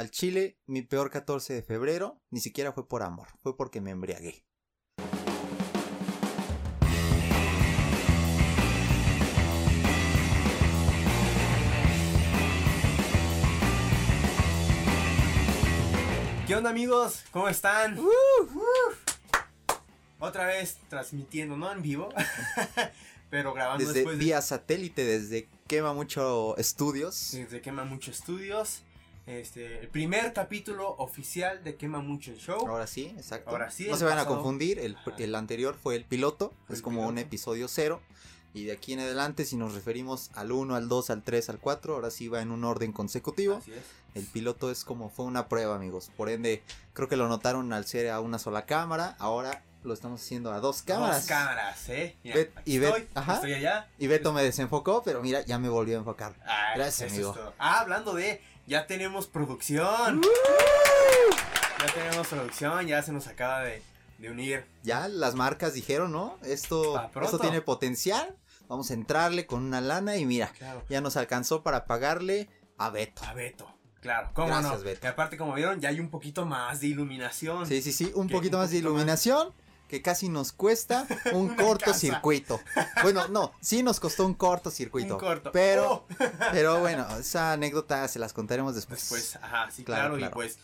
al chile, mi peor 14 de febrero ni siquiera fue por amor, fue porque me embriagué. ¿Qué onda amigos? ¿Cómo están? Otra vez transmitiendo, no en vivo, pero grabando Desde después de... vía satélite, desde Quema Mucho Estudios. Desde Quema Mucho Estudios. Este, el primer capítulo oficial de Quema Mucho el Show. Ahora sí, exacto. Ahora sí, no se van a confundir, el, el anterior fue el piloto, Fue es el como un episodio cero. Y de aquí en adelante, si nos referimos al 1, al 2, al 3, al 4, ahora sí va en un orden consecutivo. Así es. El piloto es como fue una prueba, amigos. Por ende, creo que lo notaron al ser a una sola cámara. Ahora lo estamos haciendo a dos cámaras. Dos cámaras, ¿eh? Mira, Bet- aquí y Bet- estoy, ajá. estoy allá. Y Beto me desenfocó, pero mira, ya me volvió a enfocar. Ah, Gracias, amigo. Ah, hablando de, ya tenemos producción. Ya tenemos producción, ya se nos acaba de, de unir. Ya las marcas dijeron, ¿no? Esto, esto tiene potencial. Vamos a entrarle con una lana y mira, Claro. ya nos alcanzó para pagarle a Beto. A Beto. Claro, cómo Gracias, no. Beto. Y aparte, como vieron, ya hay un poquito más de iluminación. Sí, sí, sí, un Que poquito un más de más. Que casi nos cuesta un cortocircuito. Bueno, no, sí nos costó un cortocircuito. Un corto. Pero, Oh. pero bueno, esa anécdota se las contaremos después. Después, ajá, sí, Claro, claro, claro. Y pues,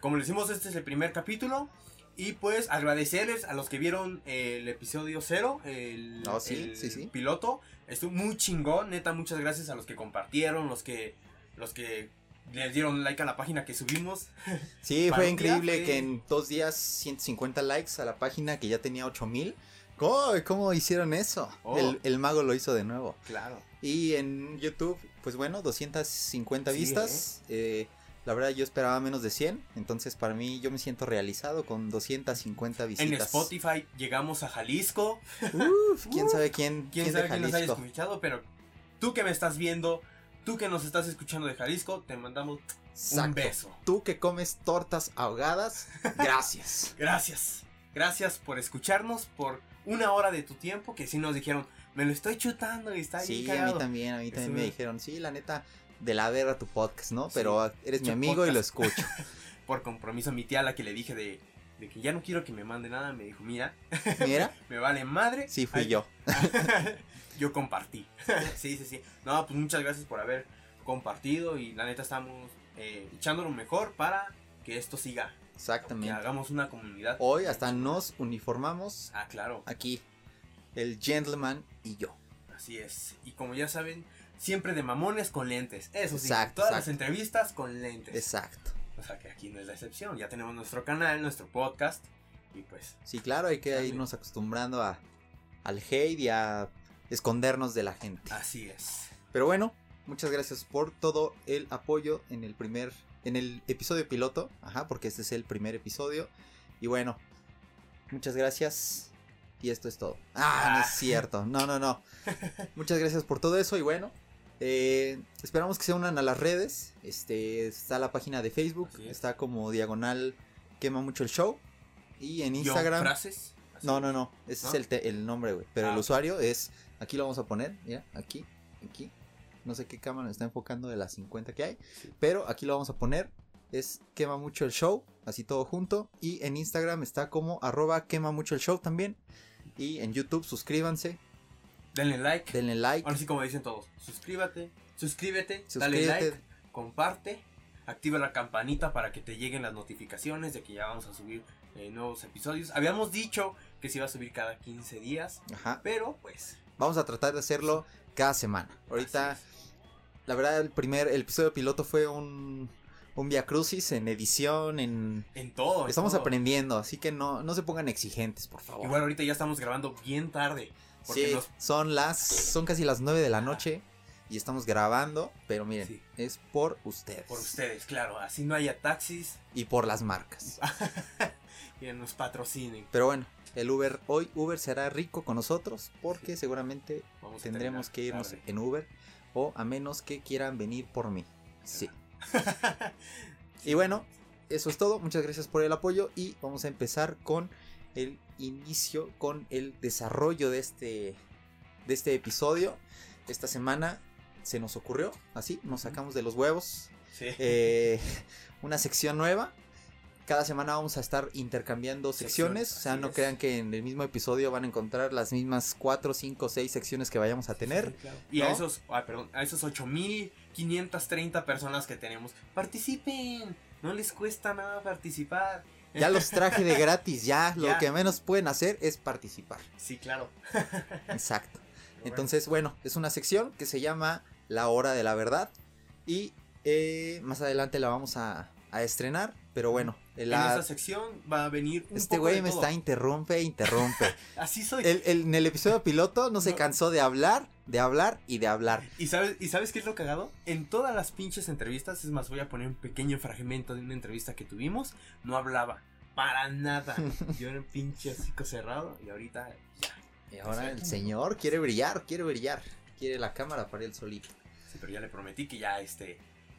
como le decimos, este es el primer capítulo. Y pues agradecerles a los que vieron el episodio cero, el, Oh, sí, el sí, sí. piloto. Estuvo muy chingón, neta, muchas gracias a los que compartieron, los que, los que les dieron like a la página que subimos. Sí, fue increíble fue- que en dos días 150 likes a la página que ya tenía 8000. ¿Cómo, ¿Cómo hicieron eso? Oh. El, el mago lo hizo de nuevo. Claro. Y en YouTube, pues bueno, 250 Sí, vistas. Eh, la verdad yo esperaba menos de 100. Entonces para mí yo me siento realizado con 250 visitas. En Spotify llegamos a Jalisco. Uf, quién sabe quién, Quién quién sabe quién nos haya escuchado, pero tú que me estás viendo, tú que nos estás escuchando de Jalisco, te mandamos un beso. Tú que comes tortas ahogadas, gracias. Gracias. Gracias por escucharnos por una hora de tu tiempo que sí nos dijeron, me lo estoy chutando y está Sí, bien a mí también, a mí también me dijeron, sí, la neta, de la verga tu podcast, ¿no? Sí, Pero eres mi amigo y lo escucho. Por compromiso mi tía, a la que le dije de, de que ya no quiero que me mande nada, me dijo, mira, Mira, me vale madre. sí fui Ay, yo. Yo compartí. sí, sí, sí. No, pues muchas gracias por haber compartido y la neta estamos eh, echando lo mejor para que esto siga. Que Exactamente. hagamos una comunidad. Hoy hasta nos uniformamos Ah, claro. aquí, el gentleman y yo. Así es. Y como ya saben, siempre de mamones con lentes. Eso sí. Exacto, todas las entrevistas con lentes. Exacto. O sea que aquí no es la excepción. Ya tenemos nuestro canal, nuestro podcast. Y pues, Sí, claro, hay que irnos acostumbrando a, al hate y a escondernos de la gente. así es. Pero bueno, muchas gracias por todo el apoyo en el primer, en el episodio piloto, ajá, porque este es el primer episodio. Y bueno, muchas gracias. Y esto es todo. Ah, no es Ah. cierto. No, no, no. Muchas gracias por todo eso. Y bueno, eh, esperamos que se unan a las redes. Este está la página de Facebook. Es. Está como diagonal quema mucho el show. Y en Yo, Instagram. frases. No, no, no. Ese ¿No? es el, te- el nombre, güey. Pero Ah, el ok. usuario es. Aquí lo vamos a poner. Mira, aquí, aquí. No sé qué cámara está enfocando de las 50 que hay. Sí. Pero aquí lo vamos a poner. Es quema mucho el show. Así todo junto. Y en Instagram está como arroba quema mucho el show también. Y en YouTube suscríbanse. Denle like. Denle like. Ahora sí, como dicen todos. Suscríbete. Suscríbete. Suscríbete. Dale like. Comparte. Activa la campanita para que te lleguen las notificaciones de que ya vamos a subir eh, nuevos episodios. Habíamos dicho que se iba a subir cada 15 días. Ajá. Pero pues. Vamos a tratar de hacerlo cada semana. Ahorita, la verdad, el primer, el episodio piloto fue un. Un via crucis en edición, en En todo. en Estamos todo. aprendiendo, así que no, no se pongan exigentes, por favor. Igual ahorita ya estamos grabando bien tarde. Porque sí, nos- son las, son casi las 9 de la noche y estamos grabando, pero miren, Sí. es por ustedes. por ustedes, claro. Así no haya taxis. Y por las marcas. que nos patrocinen. Pero bueno, el Uber, hoy Uber será rico con nosotros porque seguramente Vamos tendremos que irnos tarde. en Uber o a menos que quieran venir por mí. Sí. Y bueno, eso es todo. Muchas gracias por el apoyo y vamos a empezar con el inicio, con el desarrollo de este, de este episodio. Esta semana se nos ocurrió, así, nos sacamos de los huevos Sí. eh, una sección nueva. Cada semana vamos a estar intercambiando secciones. Secciones, o sea, no es. crean que en el mismo episodio van a encontrar las mismas 4, 5, 6 secciones que vayamos a tener. Sí, claro. Y ¿no? a esos, ah, perdón, a esos 8530 personas que tenemos, participen. No les cuesta nada participar. Ya los traje de gratis, ya, lo que menos pueden hacer es participar. Sí, claro. Exacto. Entonces, bueno, es una sección que se llama La Hora de la Verdad. Y eh, más adelante la vamos a, a estrenar. Pero bueno, la- en esa sección va a venir un este güey me todo. está interrumpe, interrumpe. Así soy. El- el- en el episodio piloto no se cansó de hablar, de hablar y de hablar. ¿Y sabes, ¿Y sabes qué es lo cagado? En todas las pinches entrevistas, es más, voy a poner un pequeño fragmento de una entrevista que tuvimos, no hablaba para nada. Yo era un pinche hocico cerrado y ahorita ya. Y ahora el señor quiere brillar, quiere brillar. Quiere la cámara para él solito. Sí, pero ya le prometí que ya, este,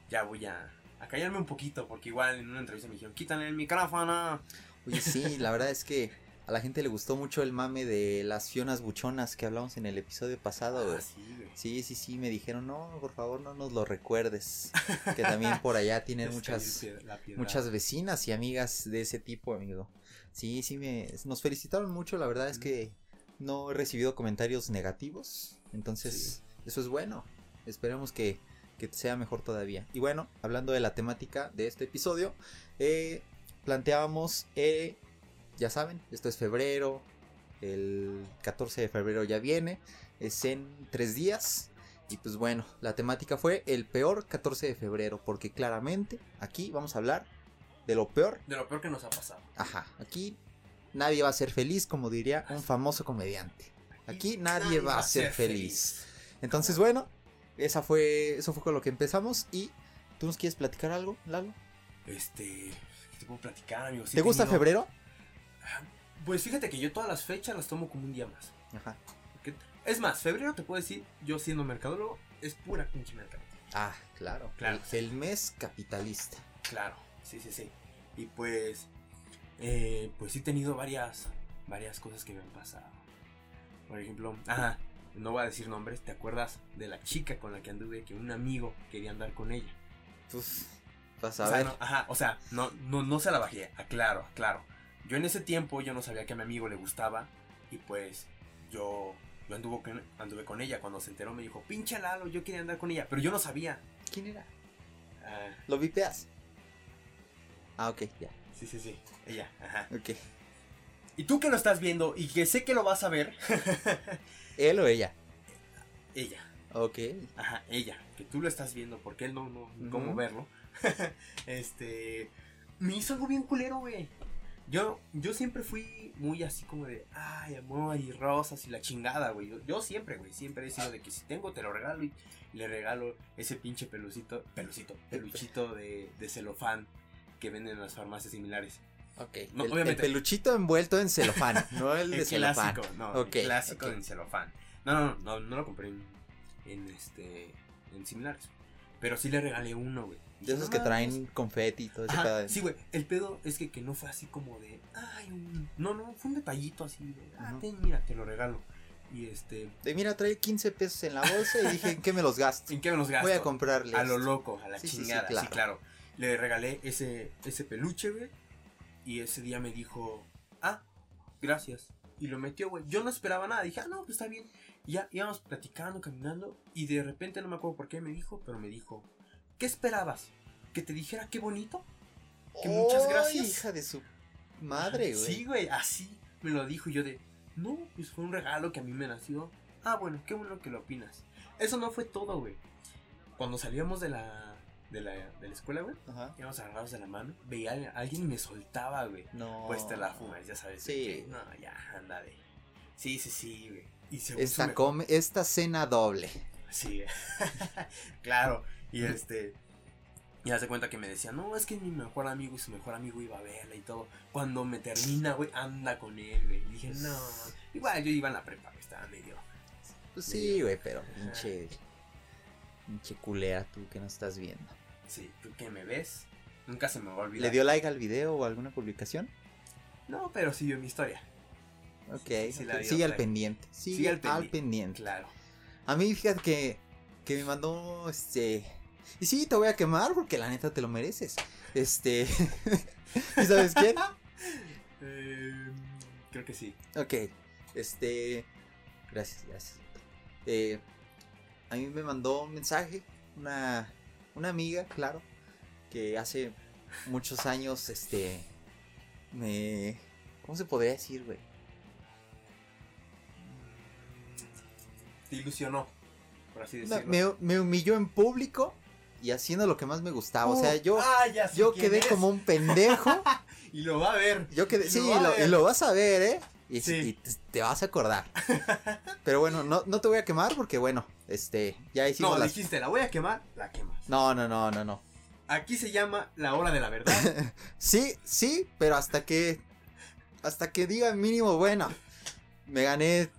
ya voy a, a callarme un poquito, porque igual en una entrevista me dijeron, quítale el micrófono. Oye, sí, la verdad es que a la gente le gustó mucho el mame de las fionas buchonas que hablamos en el episodio pasado, güey. Ah, sí, güey. Sí, sí, sí, me dijeron, no, por favor, no nos lo recuerdes. Que también por allá tienen Es muchas, muchas vecinas y amigas de ese tipo, amigo. Sí, sí, me, nos felicitaron mucho, la verdad es que no he recibido comentarios negativos, entonces eso es bueno. Esperemos que, que sea mejor todavía. Y bueno, hablando de la temática de este episodio, eh, planteábamos, eh, ya saben, esto es febrero, el 14 de febrero ya viene, es en tres días. Y pues bueno, la temática fue el peor 14 de febrero, porque claramente aquí vamos a hablar de lo peor. De lo peor que nos ha pasado. Ajá, aquí nadie va a ser feliz, como diría un famoso comediante. Aquí nadie va a ser feliz. Entonces, bueno, esa fue, eso fue con lo que empezamos. Y tú nos quieres platicar algo, Lalo? Este, ¿qué te puedo platicar, amigo? Sí ¿Te gusta tenido- febrero? Pues fíjate que yo todas las fechas las tomo como un día más. Ajá. Porque- Es más, febrero te puedo decir, yo siendo mercadólogo, es pura pinche mercado. Ah, claro. Claro. El, el mes capitalista. Claro, sí, sí, sí. Y pues, eh, pues sí he tenido varias, varias cosas que me han pasado. Por ejemplo, ajá, no voy a decir nombres, ¿te acuerdas de la chica con la que anduve que un amigo quería andar con ella? Pues, vas a o sea, ver. no, ajá, o sea, no, no, no se la bajé, aclaro, aclaro. Yo en ese tiempo yo no sabía que a mi amigo le gustaba y pues yo, yo anduve, con, anduve con ella. Cuando se enteró me dijo, pinche Lalo, yo quería andar con ella, pero yo no sabía. ¿Quién era? Ah, ¿Lo vipeas? Ah, ok, ya. sí, sí, sí, ella, ajá. Ok. Y tú que lo estás viendo y que sé que lo vas a ver, ¿Él o ella? ella, Ok. ajá, ella, que tú lo estás viendo porque él no, no, cómo verlo. este, me hizo algo bien culero, güey. Yo, yo siempre fui muy así como de, ay, amor y rosas y la chingada, güey. Yo, yo siempre, güey, siempre he sido de que si tengo te lo regalo y, y le regalo ese pinche pelucito, pelucito, peluchito de, de celofán que venden en las farmacias similares. Ok. No, el, peluchito envuelto en celofán, no el de El celofán. clásico, no, el clásico ok. en celofán. No, no, no, no lo compré en, en este, en similares. Pero sí le regalé uno, güey. De esos "No que mames". traen confeti y todo ese Ajá, pedo. sí, güey. El pedo es que, que no fue así como de, ay, un... No, no, fue un detallito así de, ah, ten, mira, te lo regalo. Y este, De mira, trae 15 pesos en la bolsa y dije, ¿en qué me los gasto? ¿en qué me los gasto? Voy a comprarle. A lo loco, a la Sí, sí, sí, chingada, sí claro. claro. Le regalé ese, ese peluche, güey. Y ese día me dijo, ah, gracias. Y lo metió, güey. Yo no esperaba nada. Dije, ah, no, pues está bien. Y ya íbamos platicando, caminando. Y de repente, no me acuerdo por qué me dijo, pero me dijo, ¿qué esperabas? ¿Que te dijera qué bonito? que muchas ¡Ay, gracias. hija de su madre, güey. Sí, güey, así me lo dijo. Y yo de, no, pues fue un regalo que a mí me nació. Ah, bueno, qué bueno que lo opinas. Eso no fue todo, güey. Cuando salíamos de la, de la, de la escuela, güey, Ajá. íbamos agarrados de la mano, veía a alguien y me soltaba, güey. No. Pues te la fumas, ya sabes. Sí. que, no, ya, anda de. Sí, sí, sí, güey. Y se Esta, me- come, esta cena doble. Sí, claro. Y este. Y hace cuenta que me decía, no, es que mi mejor amigo y su mejor amigo iba a verla y todo. Cuando me termina, güey, anda con él, güey. Y dije, no. Igual yo iba en la prepa, güey, estaba medio. Pues sí, güey, pero pinche. Pinche culera tú que no estás viendo. Sí, tú que me ves, nunca se me va a olvidar. ¿Le dio like al video o alguna publicación? No, pero sí vio mi historia. Ok, Sí, sí, la ok, dio, sigue al pendiente. Sigue, Sigue al al, pendi- pendiente. Claro. A mí, fíjate que, que me mandó este Y sí, te voy a quemar porque la neta te lo mereces. Este. ¿Y sabes quién? Eh, creo que sí. Ok. Este. Gracias, gracias. Eh, a mí me mandó un mensaje una, una amiga, claro, que hace muchos años, este. Me. ¿Cómo se podría decir, güey? Te ilusionó, por así decirlo. me, me humilló en público y haciendo lo que más me gustaba. O sea, Uh, yo, ah, yo quedé es. como un pendejo. Y lo va a ver. Yo quedé, Y sí, lo y lo, ver. y lo vas a ver, ¿eh? Y, Sí. y te, te vas a acordar. Pero bueno, no, no te voy a quemar porque, bueno, este, ya hicimos No, las... dijiste, la voy a quemar, la quemas. No, no, no, no, no. Aquí se llama la hora de la verdad. Sí, sí, pero hasta que, hasta que diga mínimo, bueno, me gané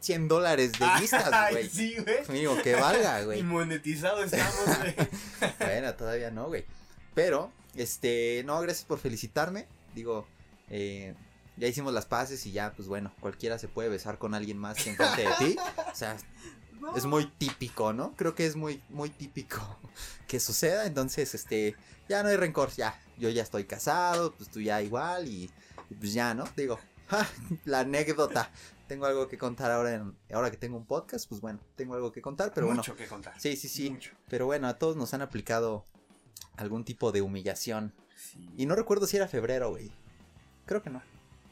100 dólares de vistas, güey. sí, güey. Mínimo que valga, Y güey. monetizado estamos, güey. Bueno, todavía no, güey. Pero, este, no, gracias por felicitarme. Digo, eh, ya hicimos las paces y ya, pues bueno, cualquiera se puede besar con alguien más que enfrente de ti. O sea, es muy típico, ¿no? Creo que es muy, muy típico que suceda. Entonces, este, ya no hay rencor, ya. Yo ya estoy casado, pues tú ya igual y, y pues ya, ¿no? Digo, ja, la anécdota. Tengo algo que contar ahora, en, ahora que tengo un podcast, pues bueno, tengo algo que contar, pero Mucho que contar. bueno. Sí, sí, sí. Mucho. Pero bueno, a todos nos han aplicado algún tipo de humillación. Sí. Y no recuerdo si era febrero, güey. Creo que no.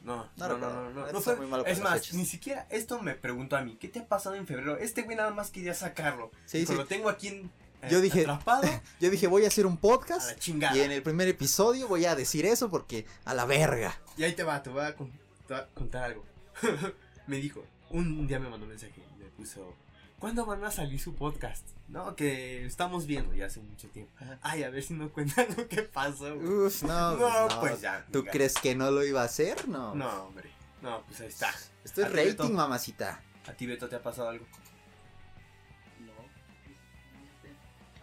No, No no, no, no, fue- muy malo Es más, ni siquiera esto me preguntó a mí. ¿Qué te ha pasado en febrero? Este güey nada más quería sacarlo. Sí, sí. Lo tengo aquí en, eh, Yo dije- atrapado Yo dije, voy a hacer un a podcast. la chingada. Y en el primer episodio voy a decir eso porque a la verga. Y ahí te va, te voy a, con- te voy a contar algo. me dijo, un día me mandó un mensaje y me puso, ¿cuándo van a salir su podcast? No, que estamos viendo ya hace mucho tiempo. Ay, a ver si nos cuentan lo que pasó. güey. Uf, no, no, pues no. pues ya. ¿Tú venga. crees que no lo iba a hacer? No. No, hombre. No, pues ahí está. Esto es Beto. rating, mamacita. ¿A ti, Beto, te ha pasado algo? No, este,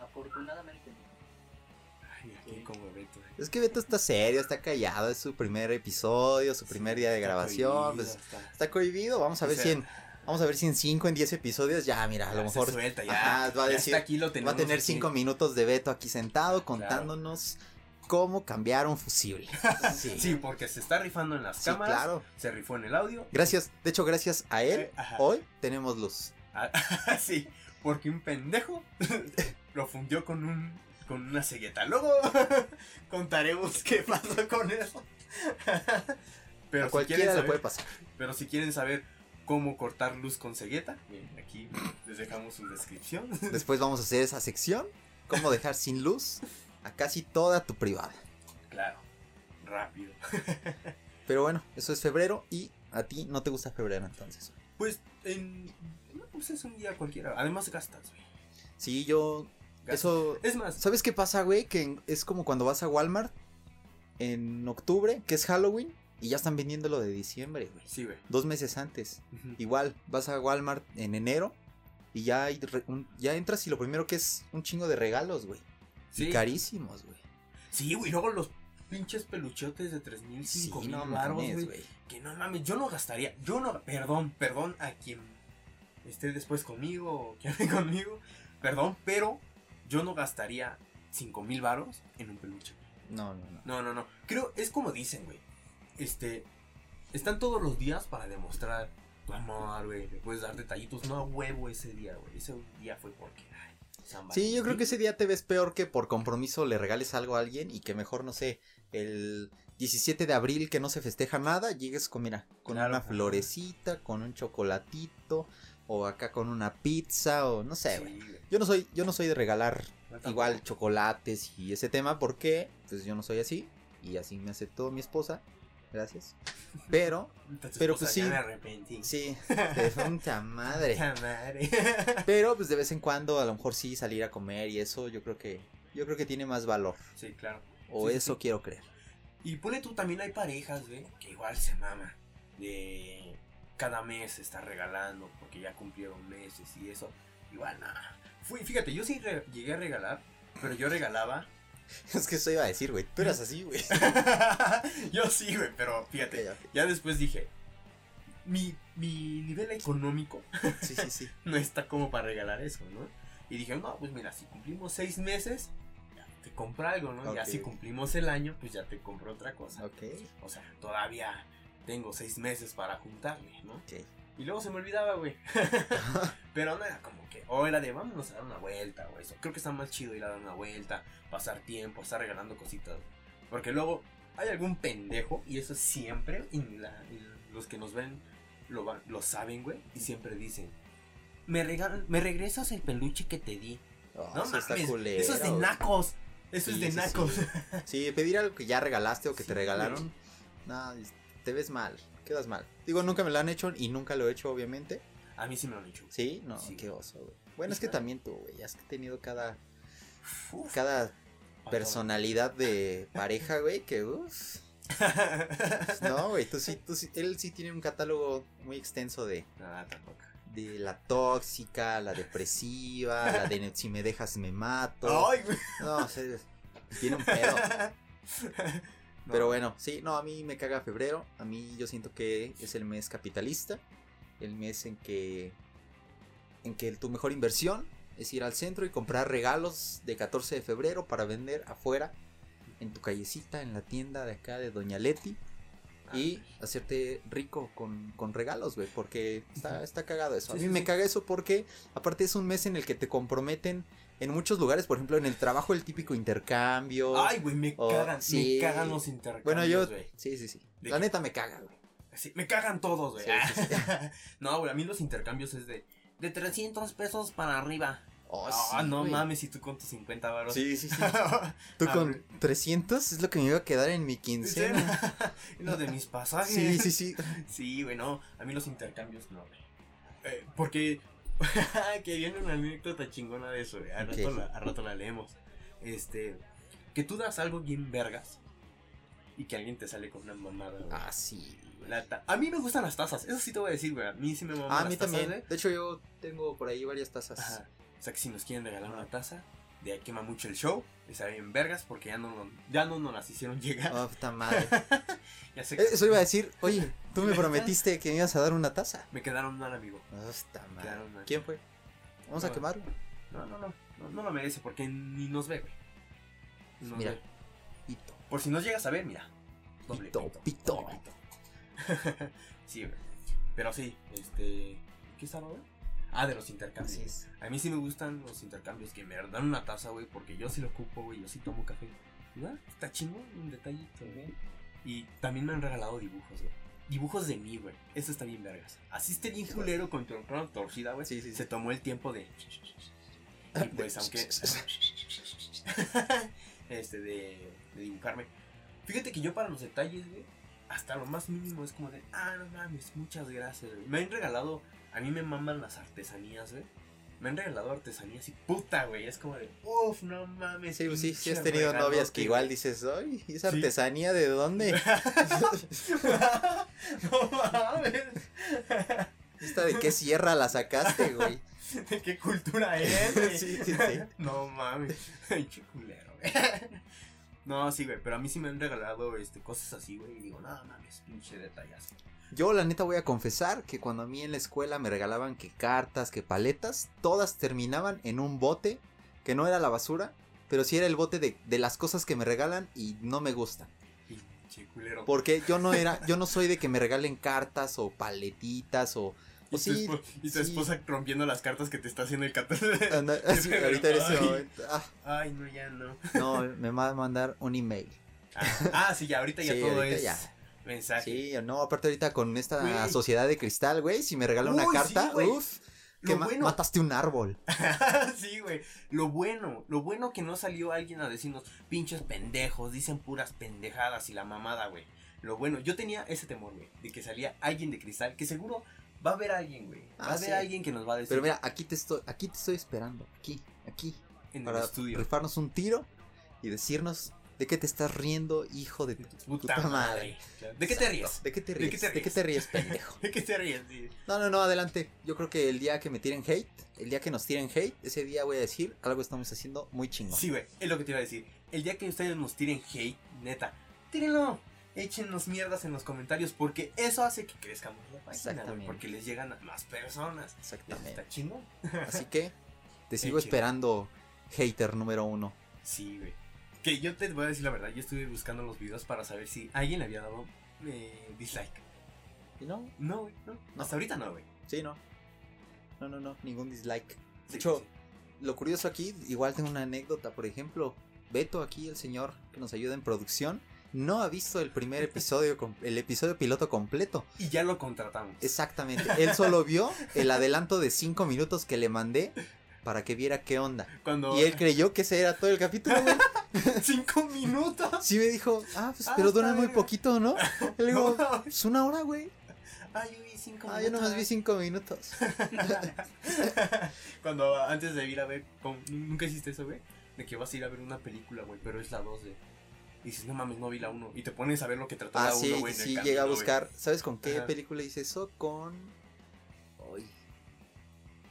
afortunadamente no. Ay, aquí Sí. como Beto. eh. Es que Beto está serio, está callado. Es su primer episodio, su primer día de grabación. Pues está- está cohibido. Vamos a ver si en, vamos a ver si en 5, en 10 episodios ya, mira, a lo ya se mejor suelta, ya, Ajá, va a ya decir- está aquí, lo va a tenemos tener aquí. 5 minutos de Beto aquí sentado contándonos cómo cambiar un fusible. Sí, Sí, porque se está rifando en las Sí, cámaras. claro. Se rifó en el audio. Gracias, de hecho, gracias a él, Eh, ajá. hoy tenemos luz. Ah, sí, porque un pendejo lo fundió con un con una cegueta. Luego contaremos qué pasó con eso. Pero a si cualquiera le saber, puede pasar. pero si quieren saber cómo cortar luz con cegueta, miren, aquí les dejamos su descripción. Después vamos a hacer esa sección, cómo dejar sin luz a casi toda tu privada. claro, rápido. Pero bueno, eso es febrero y a ti no te gusta febrero entonces. Pues en pues es un día cualquiera. Además gastas, güey. Sí, yo Gastas. eso Es más, ¿Sabes qué pasa, güey? Que es como cuando vas a Walmart en octubre, que es Halloween, y ya están vendiendo lo de diciembre, güey. sí, güey. Dos meses antes. Igual, vas a Walmart en enero y ya hay un- ya entras y lo primero que es un chingo de regalos, güey. Sí. Y carísimos, güey. Sí, güey, luego los pinches peluchotes de 3 mil, Sí, 5 mil no baros, mames, güey. Que no mames, yo no gastaría, yo no, perdón, perdón a quien esté después conmigo o que hable conmigo, perdón, pero yo no gastaría 5 mil baros en un peluche. No, no, no. No, no, no, creo, es como dicen, güey, este, están todos los días para demostrar tu amor, güey, le puedes dar detallitos, no a huevo ese día, güey, ese día fue porque, ay, Sí, yo creo que ese día te ves peor que por compromiso le regales algo a alguien y que mejor, no sé, el 17 de abril que no se festeja nada, llegues con, mira, con Claro, una ajá. florecita, con un chocolatito, o acá con una pizza, o no sé, güey. Sí. Yo no soy, yo no soy de regalar igual chocolates y ese tema porque pues yo no soy así y así me aceptó mi esposa. Gracias. Pero Entonces, pero, pues, sea, ya sí. me arrepentí. sí, de puta madre. Madre. Pero pues de vez en cuando a lo mejor sí salir a comer y eso yo creo que yo creo que tiene más valor sí, claro. o Sí, sí, eso sí. quiero creer. Y pone tú, también hay parejas, güey, que igual se mama. De cada mes se está regalando porque ya cumplieron meses y eso. Igual nada. Fui, fíjate, yo sí llegué a regalar, pero yo regalaba. Es que eso iba a decir, güey. Tú eras así, güey. yo sí, güey, pero fíjate. Ya después dije, mi, mi nivel económico Sí, sí, sí. no está como para regalar eso, ¿no? Y dije, no, pues mira, si cumplimos seis meses, ya te compro algo, ¿no? Ya Ok. si cumplimos el año, pues ya te compro otra cosa. Ok. O sea, todavía tengo seis meses para juntarle, ¿no? Y luego se me olvidaba, güey. Pero no era como que, o era de vámonos a dar una vuelta, o eso. Creo que está más chido ir a dar una vuelta, pasar tiempo, estar regalando cositas. Porque luego hay algún pendejo, y eso siempre, y, la- y los que nos ven lo, van- lo saben, güey, y siempre dicen, me, regal me regresas el peluche que te di. Oh, no eso mames, culero, eso es de güey. nacos. Eso es de nacos. sí. Sí, pedir algo que ya regalaste o que te regalaron. No, te ves mal, quedas mal. Digo, nunca me lo han hecho y nunca lo he hecho, obviamente. A mí sí me lo han dicho. Sí, no, Sí. qué oso, güey. Bueno, es que también tú, güey, has tenido cada, Uf, cada personalidad de pareja, güey, que uff. No, güey, tú sí, tú sí, él sí tiene un catálogo muy extenso de, Nada, tampoco. de la tóxica, la depresiva, la de si me dejas me mato. Ay, güey. No, o sea, tiene un pedo. No. Pero bueno, sí, no, a mí me caga febrero. A mí yo siento que es el mes capitalista. El mes en que. En que tu mejor inversión es ir al centro y comprar regalos de 14 de febrero para vender afuera. En tu callecita, en la tienda de acá de Doña Leti. Y hacerte rico con, con regalos, güey. Porque está, está cagado eso. A mí me caga eso porque aparte es un mes en el que te comprometen en muchos lugares. Por ejemplo, en el trabajo el típico intercambio. Ay, güey, me Oh, cagan, sí. me cagan los intercambios, bueno, yo... güey. Sí, sí, sí. ¿De La qué? neta me caga, güey. Sí, me cagan todos, güey. Sí, sí, sí. no, güey, a mí los intercambios es de de 300 pesos para arriba. Oh, ah, sí, no mames, y tú con tus 50 baros. Sí, sí, sí. Tú Ah, con güey. 300 es lo que me iba a quedar en mi quincena. Lo de mis pasajes. Sí, sí, sí. Sí, güey, no. A mí los intercambios no, güey. Eh, porque. que viene una anécdota chingona de eso, güey. A rato, la, a rato la leemos. Este. Que tú das algo bien vergas. Y que alguien te sale con una mamada, güey. Ah, sí. güey. La a mí me gustan las tazas. Eso sí te voy a decir, güey. A mí sí me maman Ah, a mí tazas, también. De hecho, yo tengo por ahí varias tazas. Ajá. O sea que si nos quieren regalar una taza, de ahí quema mucho el show. Está bien vergas porque ya no, ya no nos las hicieron llegar. Oh, puta madre. ya sé Eh, que Eso iba a decir, oye, tú me prometiste que me ibas a dar una taza. me quedaron mal, amigo. Oh, puta madre. Quedaron mal. ¿Quién fue? Vamos a quemarlo. No, no, no, no. No lo merece porque ni nos ve, güey. Nos Mira. ve. Pito. Por si nos llegas a ver, mira. Doble Pito, pito. pito. pito. sí, güey. Pero sí, este. ¿Qué estaba, güey? Ah, de los intercambios. Así es. A mí sí me gustan los intercambios que me dan una taza, güey, porque yo sí lo ocupo, güey, yo sí tomo café. Ah, Está chingón, un detallito, güey. Y también me han regalado dibujos, güey. Dibujos de mí, güey. Eso está bien vergas. Así esté bien culero con tu cara torcida, güey. Sí, sí, sí. Se tomó el tiempo de... Y pues aunque... este, de, de dibujarme. Fíjate que yo para los detalles, güey, hasta lo más mínimo es como de, ah, no mames, muchas gracias, güey. Me han regalado, a mí me maman las artesanías, güey. Me han regalado artesanías y puta, güey. Es como de, uff, no mames. Sí, pues sí, sí has tenido novias que igual güey". dices, ay, ¿esa Sí. artesanía de dónde? no mames. ¿Esta de qué sierra la sacaste, güey? ¿De qué cultura es, güey? Sí, sí, sí. No mames. Pinche culero, güey. No, sí, güey, pero a mí sí me han regalado este, cosas así, güey. Y digo, no mames, pinche detallazo. Yo la neta voy a confesar que cuando a mí en la escuela me regalaban que cartas, que paletas, todas terminaban en un bote que no era la basura, pero sí era el bote de, de las cosas que me regalan y no me gustan. Pinche culero. Porque yo no era, yo no soy de que me regalen cartas o paletitas o, y, tu sí, espo- y tu sí. esposa rompiendo las cartas que te está haciendo el 14. anda- así, ahorita en ese momento. ah, Ay, no, ya no. no, me va a mandar un email. Ah, ah, sí, ya, ahorita ya todo ahorita es ya. Mensaje. Sí, no, aparte ahorita con esta Güey. sociedad de cristal, güey, si me regala una Uy, sí, carta, güey. uff, que ma- bueno- mataste un árbol. sí, güey. Lo bueno, lo bueno que no salió alguien a decirnos, pinches pendejos, dicen puras pendejadas y la mamada, güey. Lo bueno, yo tenía ese temor, güey, de que salía alguien de cristal, que seguro va a haber alguien, güey. Va Ah, a haber sí. alguien que nos va a decir Pero mira, aquí te estoy, aquí te estoy esperando, aquí, aquí, en el para estudio. rifarnos un tiro y decirnos de qué te estás riendo, hijo de tu Puta, puta madre. ¿De qué te ríes? ¿De qué te ¿De ríes? ¿De qué te ríes, pendejo? ¿De qué te ríes? Sí. No, no, no, adelante. Yo creo que el día que me tiren hate, el día que nos tiren hate, ese día voy a decir algo estamos haciendo muy chingón. Sí, güey, es lo que te iba a decir. El día que ustedes nos tiren hate, neta, tírenlo. Échenos mierdas en los comentarios porque eso hace que crezcamos la página, Exactamente. porque les llegan a más personas. Eso Exactamente. está chingón. Así que Te sigo esperando, hater número uno. Sí, güey. Que yo te voy a decir la verdad, yo estuve buscando los videos para saber si alguien le había dado eh, dislike. ¿Y no? No, güey, no. No. Hasta ahorita no, güey. Sí, no. No, no, no, ningún dislike. De hecho, sí. lo curioso aquí, igual tengo una anécdota, por ejemplo, Beto aquí, el señor que nos ayuda en producción, no ha visto el primer episodio, el episodio piloto completo. Y ya lo contratamos. Exactamente, él solo vio el adelanto de 5 minutos que le mandé para que viera qué onda. Cuando. Y él creyó que ese era todo el capítulo. ¡Cinco minutos! Sí me dijo, ah, pues, Ah, pero dura muy poquito, ¿no? Le digo, No. pues una hora, güey. Ah, yo vi cinco Ah, yo minutos. nomás vi 5 minutos. Cuando antes de ir a ver. Nunca hiciste eso, güey. De que vas a ir a ver una película, güey, pero es la 2 de. Y dices, no mames, no vi la 1. Y te pones a ver lo que trató Ah, la 1, sí, güey. sí, llega a güey. buscar. ¿Sabes con qué Ajá. película hice eso? Con. Ay.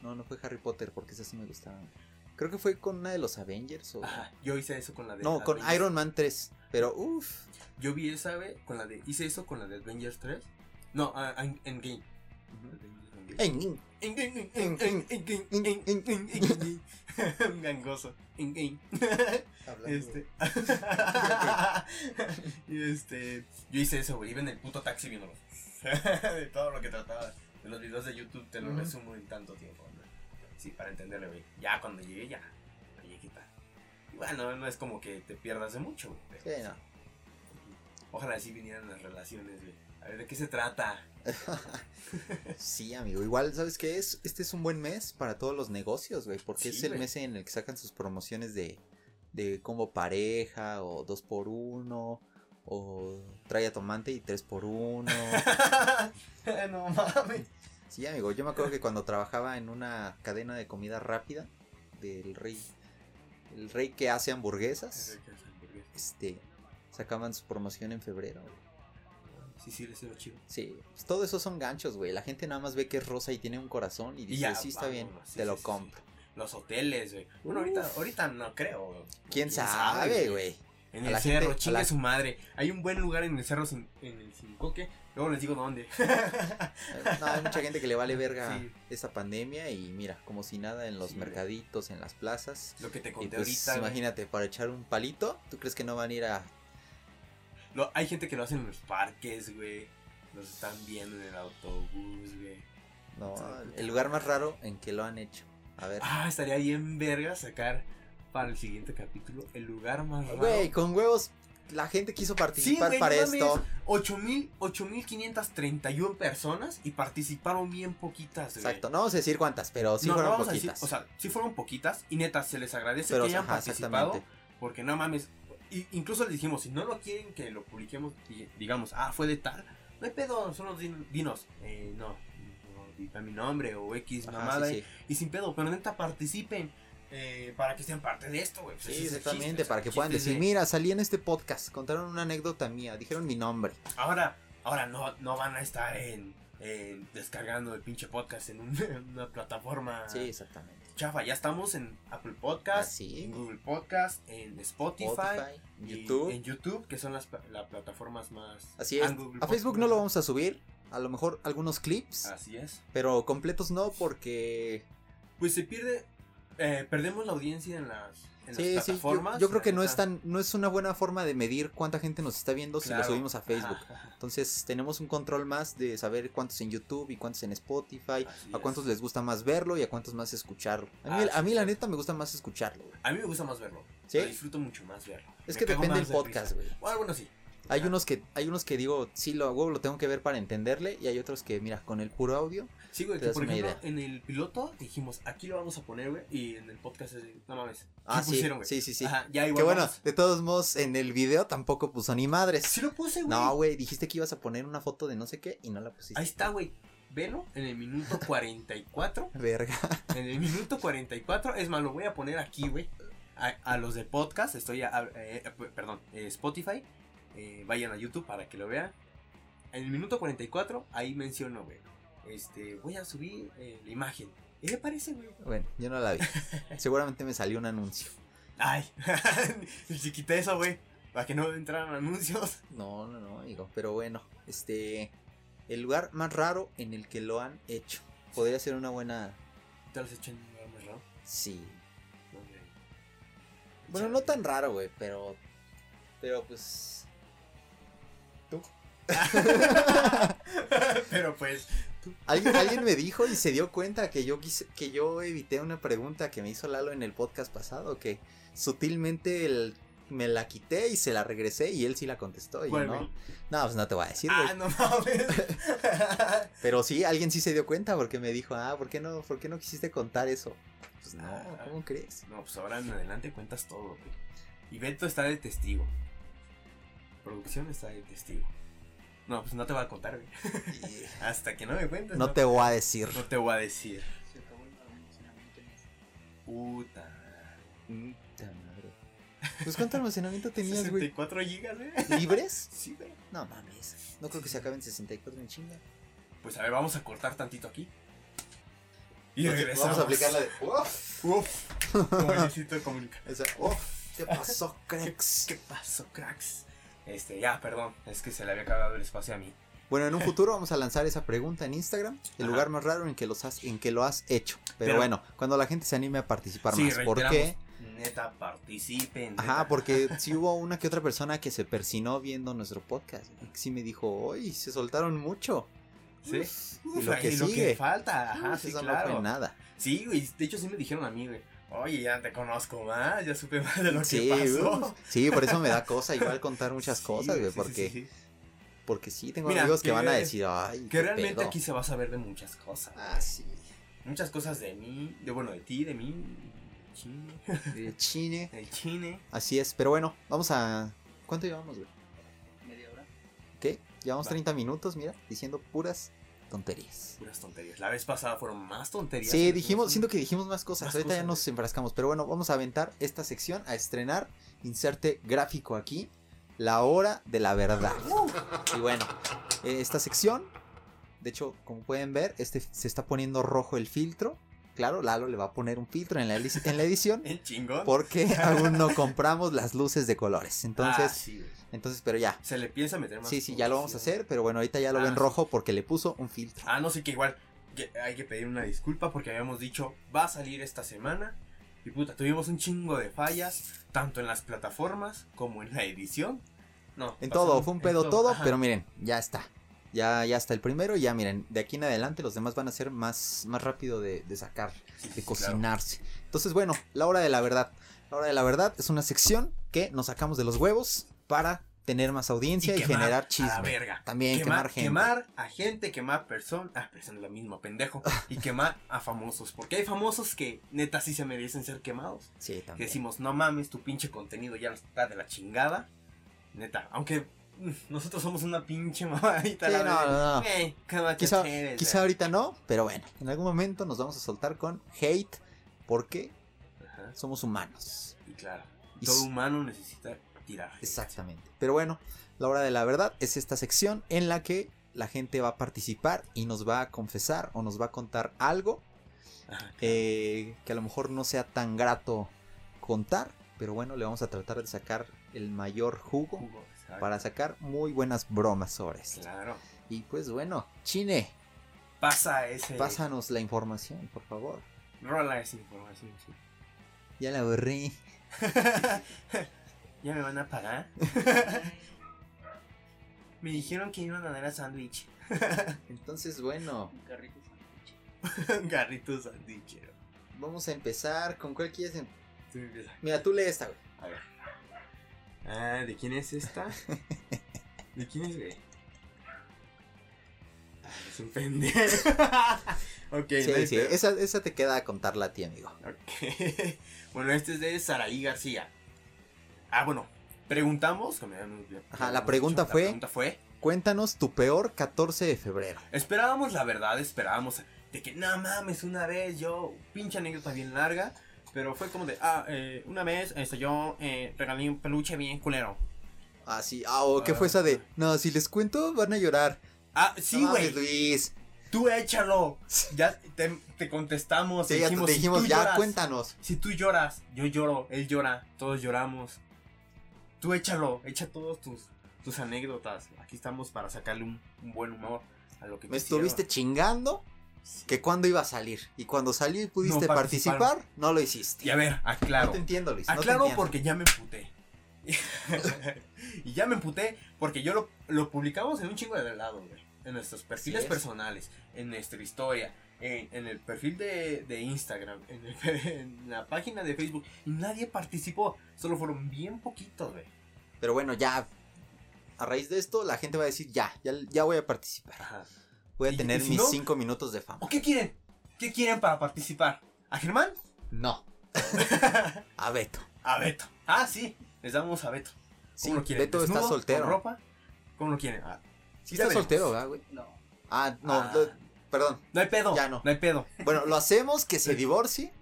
No, no fue Harry Potter, porque esa sí me gustaba. Creo que fue con una de los Avengers o. Ajá, yo hice eso con la de. No, con Avengers. Iron Man 3. Pero, uff. Yo vi esa, güey, con la de. Hice eso con la de Avengers 3. No, ah, en Endgame. En- Endgame, Endgame, Endgame, gangoso. Este. y este. Yo hice eso, güey. Iba en el puto taxi viéndolo. de todo lo que trataba. De los videos de YouTube te lo resumo en tanto tiempo, ¿no? Sí, para entenderle, güey. Ya cuando llegué, ya. Quita. Y bueno, no es como que te pierdas de mucho, güey. Sí, no. Ojalá así vinieran las relaciones, güey. A ver, ¿de qué se trata? Sí, amigo. Igual, ¿sabes qué es? Este es un buen mes para todos los negocios, güey. Porque Sí, es el güey. mes en el que sacan sus promociones de, de combo pareja, o 2 por 1 o trae a tomate y 3 por 1 no mames. Sí, amigo. Yo me acuerdo que cuando trabajaba en una cadena de comida rápida del rey, el rey que hace hamburguesas, este, sacaban su promoción en febrero. güey. Sí, sí, les lo chido. Sí, pues todo eso son ganchos, güey. La gente nada más ve que es rosa y tiene un corazón y dice, ya, sí, está bien, sí, te sí, lo sí, compro. Los hoteles, güey. Bueno, ahorita, ahorita no creo. güey. ¿Quién, sabe, güey? En A el cerro, gente- chingue la- su madre. Hay un buen lugar en el cerro sin- en el Sincoque. Luego les digo dónde. No, hay mucha gente que le vale verga Sí. esa pandemia y mira, como si nada en los Sí, mercaditos, en las plazas. Lo que te Y conté pues ahorita. imagínate, para echar un palito, ¿tú crees que no van a ir a... Lo- hay gente que lo hace en los parques, güey. Los están viendo en el autobús, güey. No, el lugar más raro en que lo han hecho. A ver. Ah, estaría bien verga sacar para el siguiente capítulo el lugar más raro. Güey, con huevos, la gente quiso participar güey, para no esto. 8000, 8531 personas y participaron bien poquitas, güey. Exacto, no vamos a decir cuántas, pero sí no, no fueron vamos a decir, poquitas. o sea, sí fueron poquitas y neta se les agradece pero que hayan ajá, participado porque no mames, y- incluso les dijimos, si no lo quieren que lo publiquemos, di- digamos, ah, fue de tal, no hay pedo, solo din- dinos, eh, no, no, mi nombre o X Ajá, mamada sí, y- sí. y sin pedo, pero neta participen eh, para que sean parte de esto, güey. pues Sí, exactamente, chiste, para que puedan decir, de- mira, salí en este podcast, contaron una anécdota mía, dijeron mi nombre. Ahora, ahora no, no van a estar en, en descargando el pinche podcast en, un- en una plataforma Sí, exactamente. chafa. Ya estamos en Apple Podcast, Ah, sí. en Google Podcast, en Spotify, Spotify, YouTube. en YouTube, que son las pla- las plataformas más. Así es. Google A Facebook no lo vamos a subir, a lo mejor algunos clips, Así es. pero completos no porque... Pues se pierde, eh, perdemos la audiencia en las, en Sí, las sí, yo, creo que no es tan, no es una buena forma de medir cuánta gente nos está viendo si lo subimos a Facebook. Ajá. Entonces tenemos un control más de saber cuántos en YouTube y cuántos en Spotify, Así a es. cuántos les gusta más verlo y a cuántos más escucharlo. A mí, Ah, a sí, mí la neta me gusta más escucharlo. güey. A mí me gusta más verlo. ¿Sí? Lo disfruto mucho más verlo. Es Me que depende del de podcast, güey. Bueno, bueno, sí. Hay unos que hay unos que digo, sí, lo hago, lo tengo que ver para entenderle y hay otros que mira, con el puro audio. Sí, güey, que por ejemplo, idea. en el piloto dijimos, aquí lo vamos a poner, güey, y en el podcast es de, no mames. Ah, ¿qué sí, pusieron, güey? sí, sí, sí. Ajá, ya igual Que bueno, vamos. de todos modos en el video tampoco puso ni madres. Sí lo puse, güey. No, güey, dijiste que ibas a poner una foto de no sé qué y no la pusiste. Ahí está, güey. Velo en el minuto 44. Verga. En el minuto 44. Es más, lo voy a poner aquí, güey. A, a los de podcast, estoy a, eh, perdón, eh, Spotify. eh, vayan a YouTube para que lo vean. En el minuto 44, ahí menciono, güey. Este, voy a subir eh, la imagen. ¿Qué le parece, güey? Bueno, yo no la vi. Seguramente me salió un anuncio. Ay, si quité eso, güey. Para que no entraran anuncios. No, no, no, amigo. Pero bueno, este. El lugar más raro en el que lo han hecho. Podría ser una buena. ¿Te los echan en un lugar más raro? Sí. Bueno, no tan raro, güey, pero. Pero pues. ¿Tú? Pero pues, Alguien, alguien me dijo y se dio cuenta que yo quise, que yo evité una pregunta que me hizo Lalo en el podcast pasado, que sutilmente el- me la quité y se la regresé y él sí la contestó. Y yo, ¿Cuál, no, no, pues no te voy a decir, ah, no mames. Pero sí, alguien sí se dio cuenta porque me dijo, ah, ¿por qué no, por qué no quisiste contar eso? Pues no, Ah. ¿cómo crees? no, pues ahora en adelante cuentas todo, güey. Y Beto está de testigo. Producción está de testigo. No, pues no te voy a contar, güey. Hasta que no me cuentes. no te voy a decir. no te voy a decir. Se acabó el almacenamiento en. Puta. Puta madre. Pues ¿cuánto almacenamiento tenías, güey? 64 gigas, güey. ¿Libres? Sí, güey. No mames. No creo que se acaben 64 en chinga. Pues a ver, vamos a cortar tantito aquí. Y Vamos a- regresamos. Vamos a aplicar la de. ¡Uf! Uf. Como Luisito Comunica. Esa, ¡Uf! ¿Qué pasó, cracks? ¿Qué pasó, cracks? Este, ya, perdón. Es que se le había acabado el espacio a mí. Bueno, en un futuro vamos a lanzar esa pregunta en Instagram, el Ajá. lugar más raro en que, los has, en que lo has hecho. Pero, Pero- bueno, cuando la gente se anime a participar Sí, más. ¿Por qué? Neta, participen. Ajá, porque sí hubo una que otra persona que se persinó viendo nuestro podcast. y Sí me dijo, uy, se soltaron mucho. Sí. y lo que y lo sigue. que falta. Ajá, Uf, sí, eso claro. no fue nada. Sí, güey. De hecho, sí me dijeron a mí, güey. Oye, ya te conozco más. Ya supe más de lo Sí, que pasó. uf, sí, por eso me da cosa igual contar muchas Sí, cosas, güey, sí, porque, sí, sí. porque sí, tengo Mira, amigos que, que- van a decir, ay, Que qué realmente pedo". aquí se va a saber de muchas cosas. Ah, sí, Muchas cosas de mí, de bueno, de ti, de mí, chine, de chine. de chine. Así es, pero bueno, vamos a... ¿Cuánto llevamos, güey? Media hora. ¿Qué? Llevamos Va. 30 minutos, mira, diciendo puras tonterías. Puras tonterías. La vez pasada fueron más tonterías. Sí, dijimos, siento que dijimos más cosas. Más Ahorita ya nos enfrascamos. Pero bueno, vamos a aventar esta sección a estrenar. Inserte gráfico aquí. La hora de la verdad. Y bueno, eh, esta sección. De hecho, como pueden ver, este se está poniendo rojo el filtro. Claro, Lalo le va a poner un filtro en la, edi- en la edición. En chingón. Porque aún no compramos las luces de colores. Entonces, Ah, sí, entonces, pero ya. Se le piensa meter más. Sí, sí, ya lo vamos a hacer. Pero bueno, ahorita ya lo Ah, ven sí. rojo porque le puso un filtro. Ah, no sé que igual que hay que pedir una disculpa porque habíamos dicho va a salir esta semana. Y puta, tuvimos un chingo de fallas, tanto en las plataformas como en la edición. No. En todo, fue un pedo todo, pero miren, ya está. Ya, ya está el primero, ya miren, de aquí en adelante los demás van a ser más, más rápido de, de sacar, de claro. cocinarse. Entonces, bueno, la hora de la verdad. La hora de la verdad es una sección que nos sacamos de los huevos para tener más audiencia y, quemar generar a la chisme. verga. También quemar, gente. Quemar a gente, quemar personas. Ah, personas la misma, pendejo. y quemar a famosos. Porque hay famosos que neta sí se merecen ser quemados. Sí, Que también. decimos, no mames, tu pinche contenido ya está de la chingada. Neta, aunque nosotros somos una pinche mamadita. Sí, la no, verdad. no, no. Eh, quémate Quizá, chévere, quizá güey. ahorita no, pero bueno, en algún momento nos vamos a soltar con hate porque Ajá, somos humanos. y claro, Y todo humano necesita tirar. hate. Exactamente. Pero bueno, la hora de la verdad es esta sección en la que la gente va a participar y nos va a confesar o nos va a contar algo Ajá, eh, que a lo mejor no sea tan grato contar, pero bueno, le vamos a tratar de sacar el mayor jugo. Para sacar muy buenas bromas sobre esto. Claro. Y pues bueno, Chine, Pasa ese. pásanos la información, por favor. Rola esa información, sí. Ya la borré. ya me van a pagar. me dijeron que iban a dar a sándwich. Entonces, bueno, Un carrito sándwich. Garrito sándwichero. vamos a empezar. ¿Con cuál quieres? em- Tú. Mira, tú lee esta, güey. A ver. Ah, ¿de quién es esta? ¿De quién es, güey? Ah, es un pendejo. ok, Sí, no sí, esa, esa te queda a contarla a ti, amigo. Ok. bueno, este es de Saraí García. Ah, bueno. Preguntamos. que me habían- Ajá, la pregunta fue- La pregunta fue. Cuéntanos tu peor 14 de febrero. Esperábamos la verdad, esperábamos de que no mames, una vez yo, pinche anécdota bien larga, pero fue como de, ah, eh, una vez este, yo eh, regalé un peluche bien culero. Ah, sí. Ah, o ¿qué fue esa de? No, si les cuento van a llorar. Ah, sí, No güey, mames, Luis. tú échalo. Ya te, te contestamos, Sí, te ya te dijimos, si dijimos, ya lloras, cuéntanos. Si tú lloras, yo lloro, él llora, todos lloramos. Tú échalo, echa todos tus, tus anécdotas. Aquí estamos para sacarle un, un buen humor a lo que Me estuviste chingando que cuándo iba a salir. Y cuando salió y pudiste No participar, no lo hiciste. Y a ver, aclaro. No te entiendo, Luis. no Aclaro entiendo. porque ya me emputé. y ya me emputé porque yo lo, lo publicamos en un chingo de lados, güey. En nuestros perfiles es. personales, en nuestra historia, en, en el perfil de, de Instagram, en, el- en la página de Facebook. Y nadie participó. Solo fueron bien poquitos, güey. Pero bueno, ya. A raíz de esto, la gente va a decir, ya, ya, ya voy a participar. Ajá. Voy a Y- tener y si mis no- cinco minutos de fama. ¿O qué quieren? ¿Qué quieren para participar? ¿A Germán? No. A Beto. A Beto. Ah, sí. Les damos a Beto. Sí, ¿Cómo lo quieren? Beto está ¿Desnudo? soltero. ¿Con ropa? ¿Cómo lo quieren? Ah, Sí está veremos. soltero, ¿verdad, güey? No. Ah, no, Ah. lo- perdón. no hay pedo. Ya no. No hay pedo. Bueno, lo hacemos que se divorcie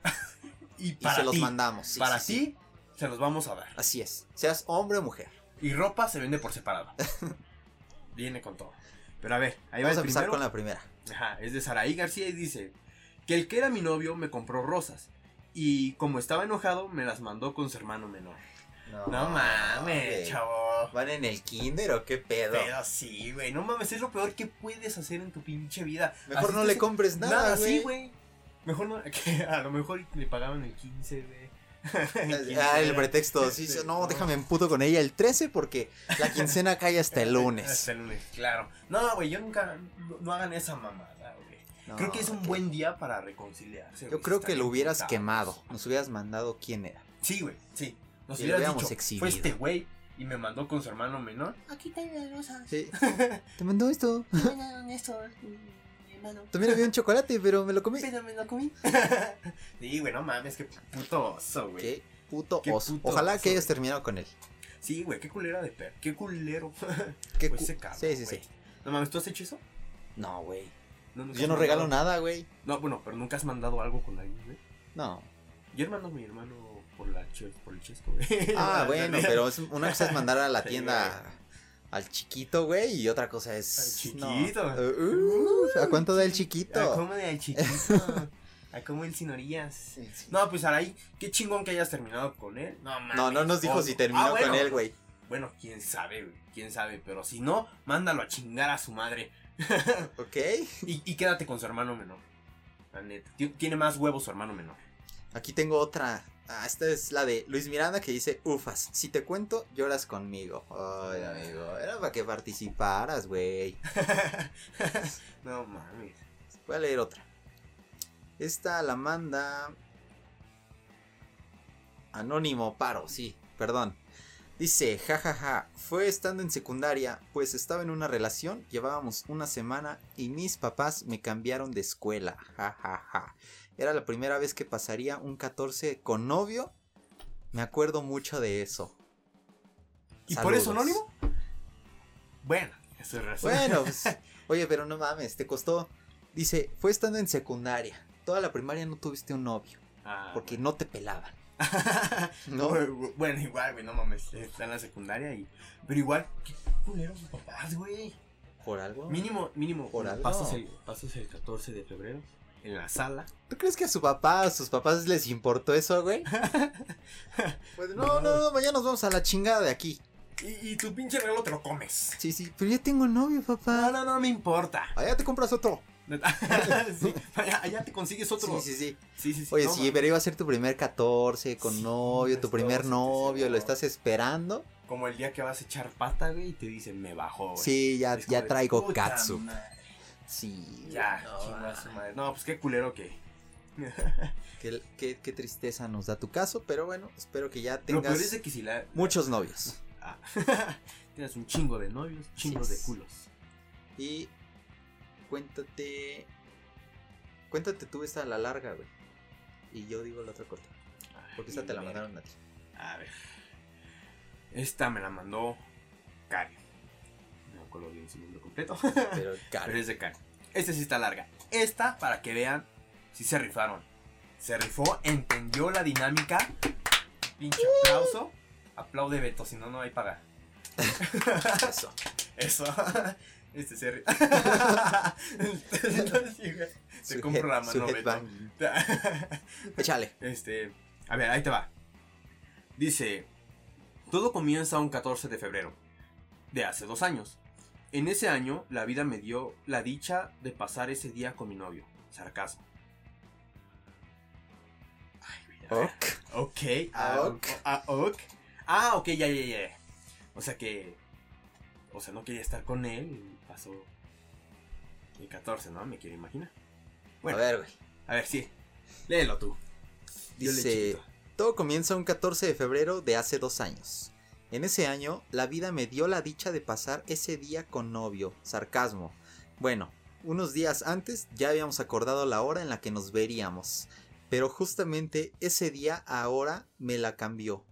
Y y para se los mandamos. sí, para sí, sí. se los vamos a dar. Así es. Seas hombre o mujer. Y ropa se vende por separado. Viene con todo. Pero a ver, ahí Vamos va a el empezar primero. con la primera. Ajá, es de Saraí García y dice que el que era mi novio me compró rosas. Y como estaba enojado, me las mandó con su hermano menor. No, mames, güey. chavo. ¿Van en el kinder o qué pedo? Pero sí, güey. No mames, es lo peor que puedes hacer en tu pinche vida. Mejor Así no le compres nada, sí, güey. güey. Mejor no. que a lo mejor le pagaban el 15, güey. El 15 Ah, el pretexto. Sí, Sí, no, déjame en puto con ella el 13 porque la quincena cae hasta el lunes. Hasta el lunes, claro. No, güey, yo nunca. No, hagan esa mamada, güey. No, Creo que es un buen día para reconciliarse. Yo creo que lo hubieras quemado. Nos hubieras mandado quién era. Sí, güey, sí. Nos Y hubieras dicho, exhibido. fue este güey y me mandó con su hermano menor. Aquí está las rosas. Sí. Te mandó esto. Mandaron esto, hermano. También había un chocolate, pero me lo comí. Pero me lo comí. sí, güey, no mames, qué puto oso, güey. Qué puto Qué oso. puto Ojalá oso, que hayas terminado con él. Sí, güey, qué culera de perro. Qué culero. Qué Fue cu- ese cabrón, Sí, sí, güey. sí. No mames, ¿tú has hecho eso? No, güey. No, Yo no regalo mandado- nada, güey. No, bueno, pero nunca has mandado algo con alguien, güey. No. Yo mando a mi hermano por la por el chesco, güey. Ah, bueno, pero es- una cosa es mandar a la Sí, tienda al chiquito, güey, y otra cosa es. Al no. chiquito. Uh, ¿A cuánto da el ¿A chiquito? cómo de al chiquito? ¿A cómo el sin orillas? No, pues Araí, qué chingón que hayas terminado con él. No, mames. No, no nos dijo Oh, si terminó ah, bueno. con él, güey. Bueno, quién sabe, güey. Quién sabe, pero si no, mándalo a chingar a su madre. ¿Ok? Y, y quédate con su hermano menor. La neta. Ti- Tiene más huevos su hermano menor. Aquí tengo otra. Ah, esta es la de Luis Miranda que dice, ufas, si te cuento, lloras conmigo. Ay, amigo, era para que participaras, güey. no mames. Voy a leer otra. Esta la manda... Anónimo Paro, sí, perdón. Dice, jajaja, fue estando en secundaria, pues estaba en una relación, llevábamos una semana y mis papás me cambiaron de escuela, jajaja. Era la primera vez que pasaría un 14 con novio. Me acuerdo mucho de eso. ¿Y por eso anónimo? Bueno, eso es razón. Bueno, pues, oye, pero no mames, te costó. Dice, fue estando en secundaria. Toda la primaria no tuviste un novio, Ah, porque bueno. no te pelaban. ¿no? Bu- Bueno, igual, güey, no mames. Está en la secundaria y. Pero igual, qué culeros papás, güey. ¿Por algo? Mínimo, mínimo. Por algo. Pasas el, pasas el 14 de febrero en la sala. ¿Tú crees que a su papá, a sus papás les importó eso, güey? Pues no, no, no, mañana nos vamos a la chingada de aquí. Y, y tu pinche regalo te lo comes. Sí, sí, pero ya tengo novio, No, papá. no, no me importa. Allá te compras otro. sí, allá, allá te consigues otro. Sí, sí, sí. sí, sí, sí. Oye, No, sí, pero iba a ser tu primer 14 con novio, tu primer novio, lo estás esperando. Como el día que vas a echar pata, güey, y te dicen, me bajó, güey. Sí, ya, Es ya traigo "Puta katsu. madre". Sí. Ya, no, chinga su madre. No, pues qué culero que. Qué, qué- qué tristeza nos da tu caso, pero bueno, espero que ya tengas es de que si la. muchos novios. Ah. Tienes un chingo de novios, chingos Sí de culos. Y cuéntate. Cuéntate tú esta a la larga, güey. Y yo digo la otra corta. Porque esta te la mandaron a ti. A ver. Esta me la mandó Karen. Acuerdo bien su nombre completo. Pero, Pero es de Karen. Esta sí está larga. Esta, para que vean, sí se rifaron. Se rifó, entendió la dinámica. Pinche aplauso. Aplaude Beto, si no, no hay paga. Eso. Eso. Este se Se Su compro la mano, Beto. Échale. Este, a ver, ahí te va. Dice, todo comienza un 14 de febrero, de hace dos años. En ese año, la vida me dio la dicha de pasar ese día con mi novio. sarcasmo. Ok. Ok. Ah, Ah, ok. ah, ok. Ah, ok, ya, ya, ya. O sea que. O sea, no quería estar con él y pasó. El 14, ¿no? Me quiero imaginar. Bueno, A ver, güey. a ver, sí. Léelo tú. Dice, todo comienza un 14 de febrero de hace dos años. En ese año, la vida me dio la dicha de pasar ese día con novio. Sarcasmo. Bueno, unos días antes ya habíamos acordado la hora en la que nos veríamos. Pero justamente ese día ahora me la cambió.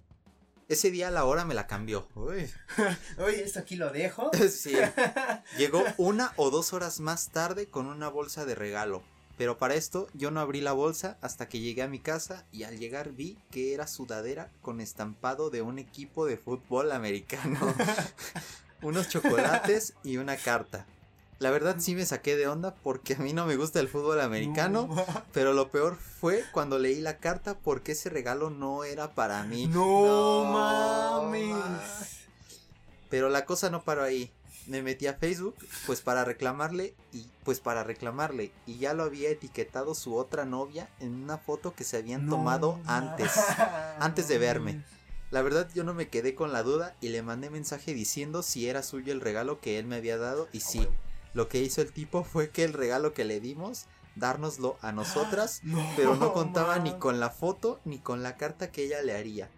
Ese día la hora me la cambió. Uy. Oye, esto aquí lo dejo. Sí. Llegó una o dos horas más tarde con una bolsa de regalo. Pero para esto yo no abrí la bolsa hasta que llegué a mi casa y al llegar vi que era sudadera con estampado de un equipo de fútbol americano. Unos chocolates y una carta. La verdad sí me saqué de onda porque a mí no me gusta el fútbol americano. No, Pero lo peor fue cuando leí la carta porque ese regalo no era para mí. no No mames. mames. Pero la cosa no paró ahí. Me metí a Facebook, pues para reclamarle y pues para reclamarle y ya lo había etiquetado su otra novia en una foto que se habían No tomado antes. antes de verme. La verdad yo no me quedé con la duda y le mandé mensaje diciendo si era suyo el regalo que él me había dado y sí, lo que hizo el tipo fue que el regalo que le dimos dárnoslo a nosotras No, pero no contaba ni con la foto ni con la carta que ella le haría.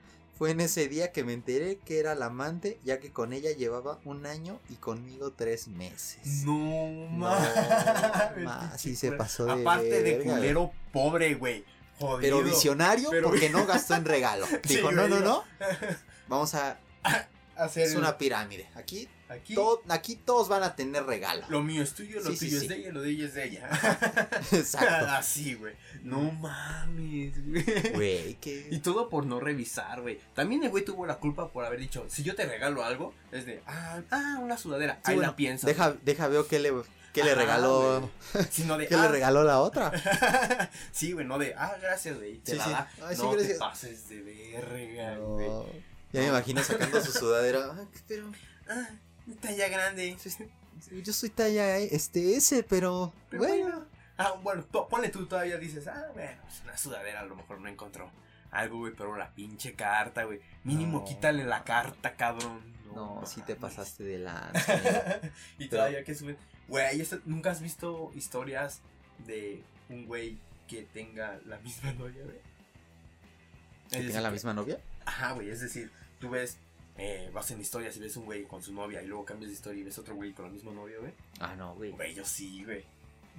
Fue en ese día que me enteré que era la amante, ya que con ella llevaba un año y conmigo tres meses. No No, mames. ma, sí pinche se pasó de Aparte de verga, culero pobre, güey. Jodido. Pero visionario Pero- porque no gastó en regalo. Sí, Dijo, no, no, no. Vamos a... Hacer Es una pirámide. Aquí, aquí todo, aquí todos van a tener regalo. lo mío es tuyo, lo Sí, tuyo sí. es de ella, lo de ella es de ella. Exacto. Así, güey. No mames, güey. Güey, Y todo por no revisar, güey. También el güey tuvo la culpa por haber dicho, si yo te regalo algo, es de, ah, ah una sudadera. Ahí bueno, la piensas. Deja, deja veo qué le, qué le Ajá, regaló... Sino de, ¿Qué ah, le regaló la otra? sí, güey, no de, ah, gracias, güey. Te la da. Ay, no te pases de verga, No. güey. Ya me imagino sacando su sudadera. Ay, pero Ah, talla grande. yo soy talla este S, pero, Pero bueno. bueno. Ah, bueno, ponle tú todavía dices, ah, bueno, es una sudadera, a lo mejor no encontró algo, güey, pero la pinche carta, güey. Mínimo No. quítale la carta, cabrón. No, sí te pasaste de lanza. y todavía que suben. Güey, ¿nunca has visto historias de un güey que tenga la misma novia, güey? ¿Que tenga la que- misma novia? Ajá, güey, es decir, tú ves, eh, vas en historias y ves un güey con su novia y luego cambias de historia y ves otro güey con la misma novia, güey. Ah, no, güey. Güey, yo sí, güey.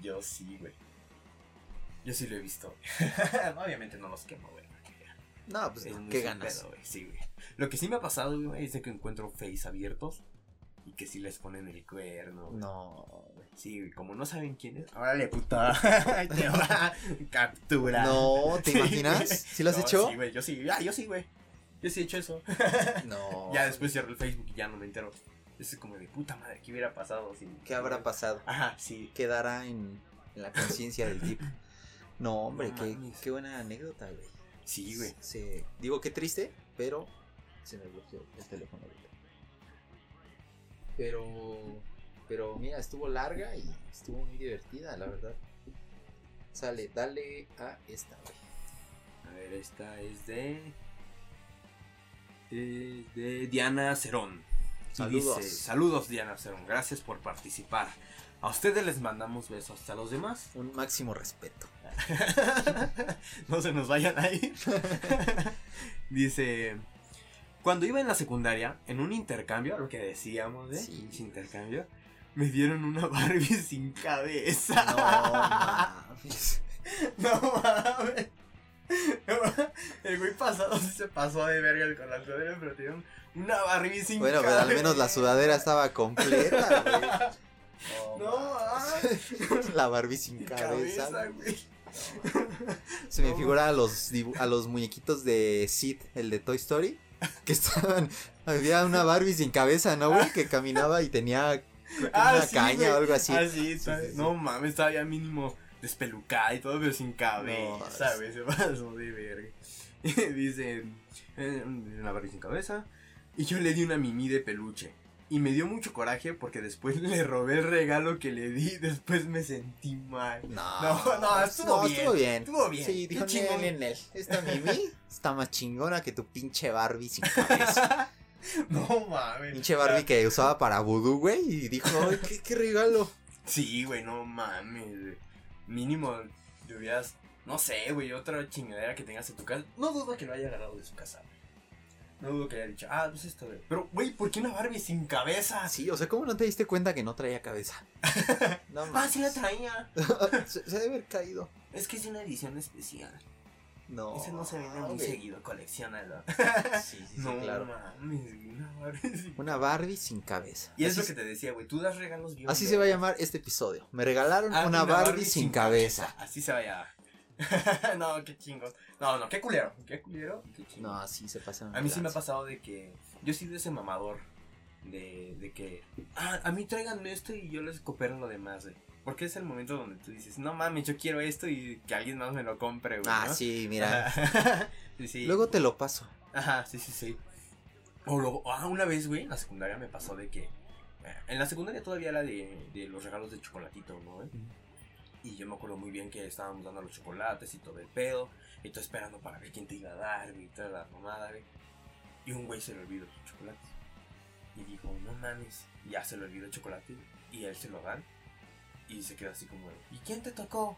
Yo sí, güey. Yo sí lo he visto. Obviamente no los quemo, güey. No, pues es no, ¿qué ganas? pedo, güey, Sí, güey. Lo que sí me ha pasado, güey, es de que encuentro face abiertos y que sí les ponen el cuerno. güey. No, güey. Sí, güey, como no saben quién es. Órale, puta. Ahí te va. Captura. No, ¿te imaginas? ¿Sí lo has No, hecho? Sí, güey, yo sí. Ah, yo sí, güey. Yo sí he hecho eso. No. ya después cierro el Facebook y ya no me entero. Es como de puta madre, ¿qué hubiera pasado? Si... ¿Qué habrá pasado? Ajá, sí. Quedará en, en la conciencia del tipo. No, hombre, No qué, qué buena anécdota, güey. Sí, güey. Se- digo, qué triste, pero se me bloqueó el teléfono ahorita. Pero, pero mira, estuvo larga y estuvo muy divertida, la verdad. Sale, dale a esta, güey. A ver, esta es de. De, de Diana Cerón. Saludos. dice, Saludos, Diana Cerón. Gracias por participar. A ustedes les mandamos besos. Hasta los demás. Un máximo respeto. no se nos vayan ahí. dice. Cuando iba en la secundaria, en un intercambio, lo que decíamos de Sí. pinche intercambio, me dieron una Barbie sin cabeza. No mames. No mames. El güey pasado sí se pasó de verga con la sudadera, pero tiene una Barbie sin Bueno, pero al menos la sudadera estaba completa, güey. No, mames. La Barbie sin cabeza. cabeza, güey. Se me No. figura a los, a los muñequitos de Sid, el de Toy Story, que estaban, había una Barbie sin cabeza, ¿no, güey? Que caminaba y tenía Ah, una sí, caña güey. o algo así. Ah, sí, sí. No mames, estaba ya mínimo despelucada y todo, pero sin cabeza, No, güey. Se pasó de verga. Dice, eh, una Barbie sin cabeza. Y yo le di una mini de peluche. Y me dio mucho coraje porque después le robé el regalo que le di. Después me sentí mal. No, No, no, estuvo bien, Estuvo bien. estuvo bien, Sí, dijo Nel, Esta Mimi está más chingona que tu pinche Barbie sin cabeza. no mames. pinche Barbie que usaba para vudú, güey. Y dijo, ay, ¿qué, qué regalo. Sí, güey, no mames. güey. Mínimo le hubieras. No sé, güey, otra chingadera que tengas en tu casa. No dudo que lo haya agarrado de su casa. güey. No dudo que haya dicho, ah, pues esto, güey. Pero, güey, ¿por qué una Barbie sin cabeza? Sí, o sea, ¿cómo no te diste cuenta que no traía cabeza? No Ah, sí la traía. se, se debe haber caído. Es que es una edición especial. No. Ese no se vende muy seguido, coleccionalo. Sí, sí, sí, no claro. mames, una Barbie sin- Una Barbie sin cabeza. Y es lo que te decía, güey, tú das regalos bien. Así se va a llamar este episodio. Me regalaron Ah, una, Barbie, sin cabeza. Así se va a llamar. no, qué chingo. No, no, qué culero. Qué culero. Qué. No, así se pasa. A mí sí me ha pasado de que. Yo soy de ese mamador. De, de que. Ah, a mí tráiganme esto y yo les coopero lo demás, güey. Porque es el momento donde tú dices, no mames, yo quiero esto y que alguien más me lo compre, güey. Ah, ¿no? sí, mira. Ajá. sí, sí. Luego te lo paso. Ajá, sí, sí, sí. O luego, ah, una vez, güey, en la secundaria me pasó de que. eh, En la secundaria todavía era de, de los regalos de chocolatito, ¿no? güey? Y yo me acuerdo muy bien que estábamos dando los chocolates y todo el pedo. Y todo esperando para ver quién te iba a dar, güey, y toda la mamada, güey. Y un güey se le olvidó sus chocolates. Y dijo, no mames, ya se le olvidó el chocolate. Y él se lo dan. Y se queda así como, de, ¿y quién te tocó?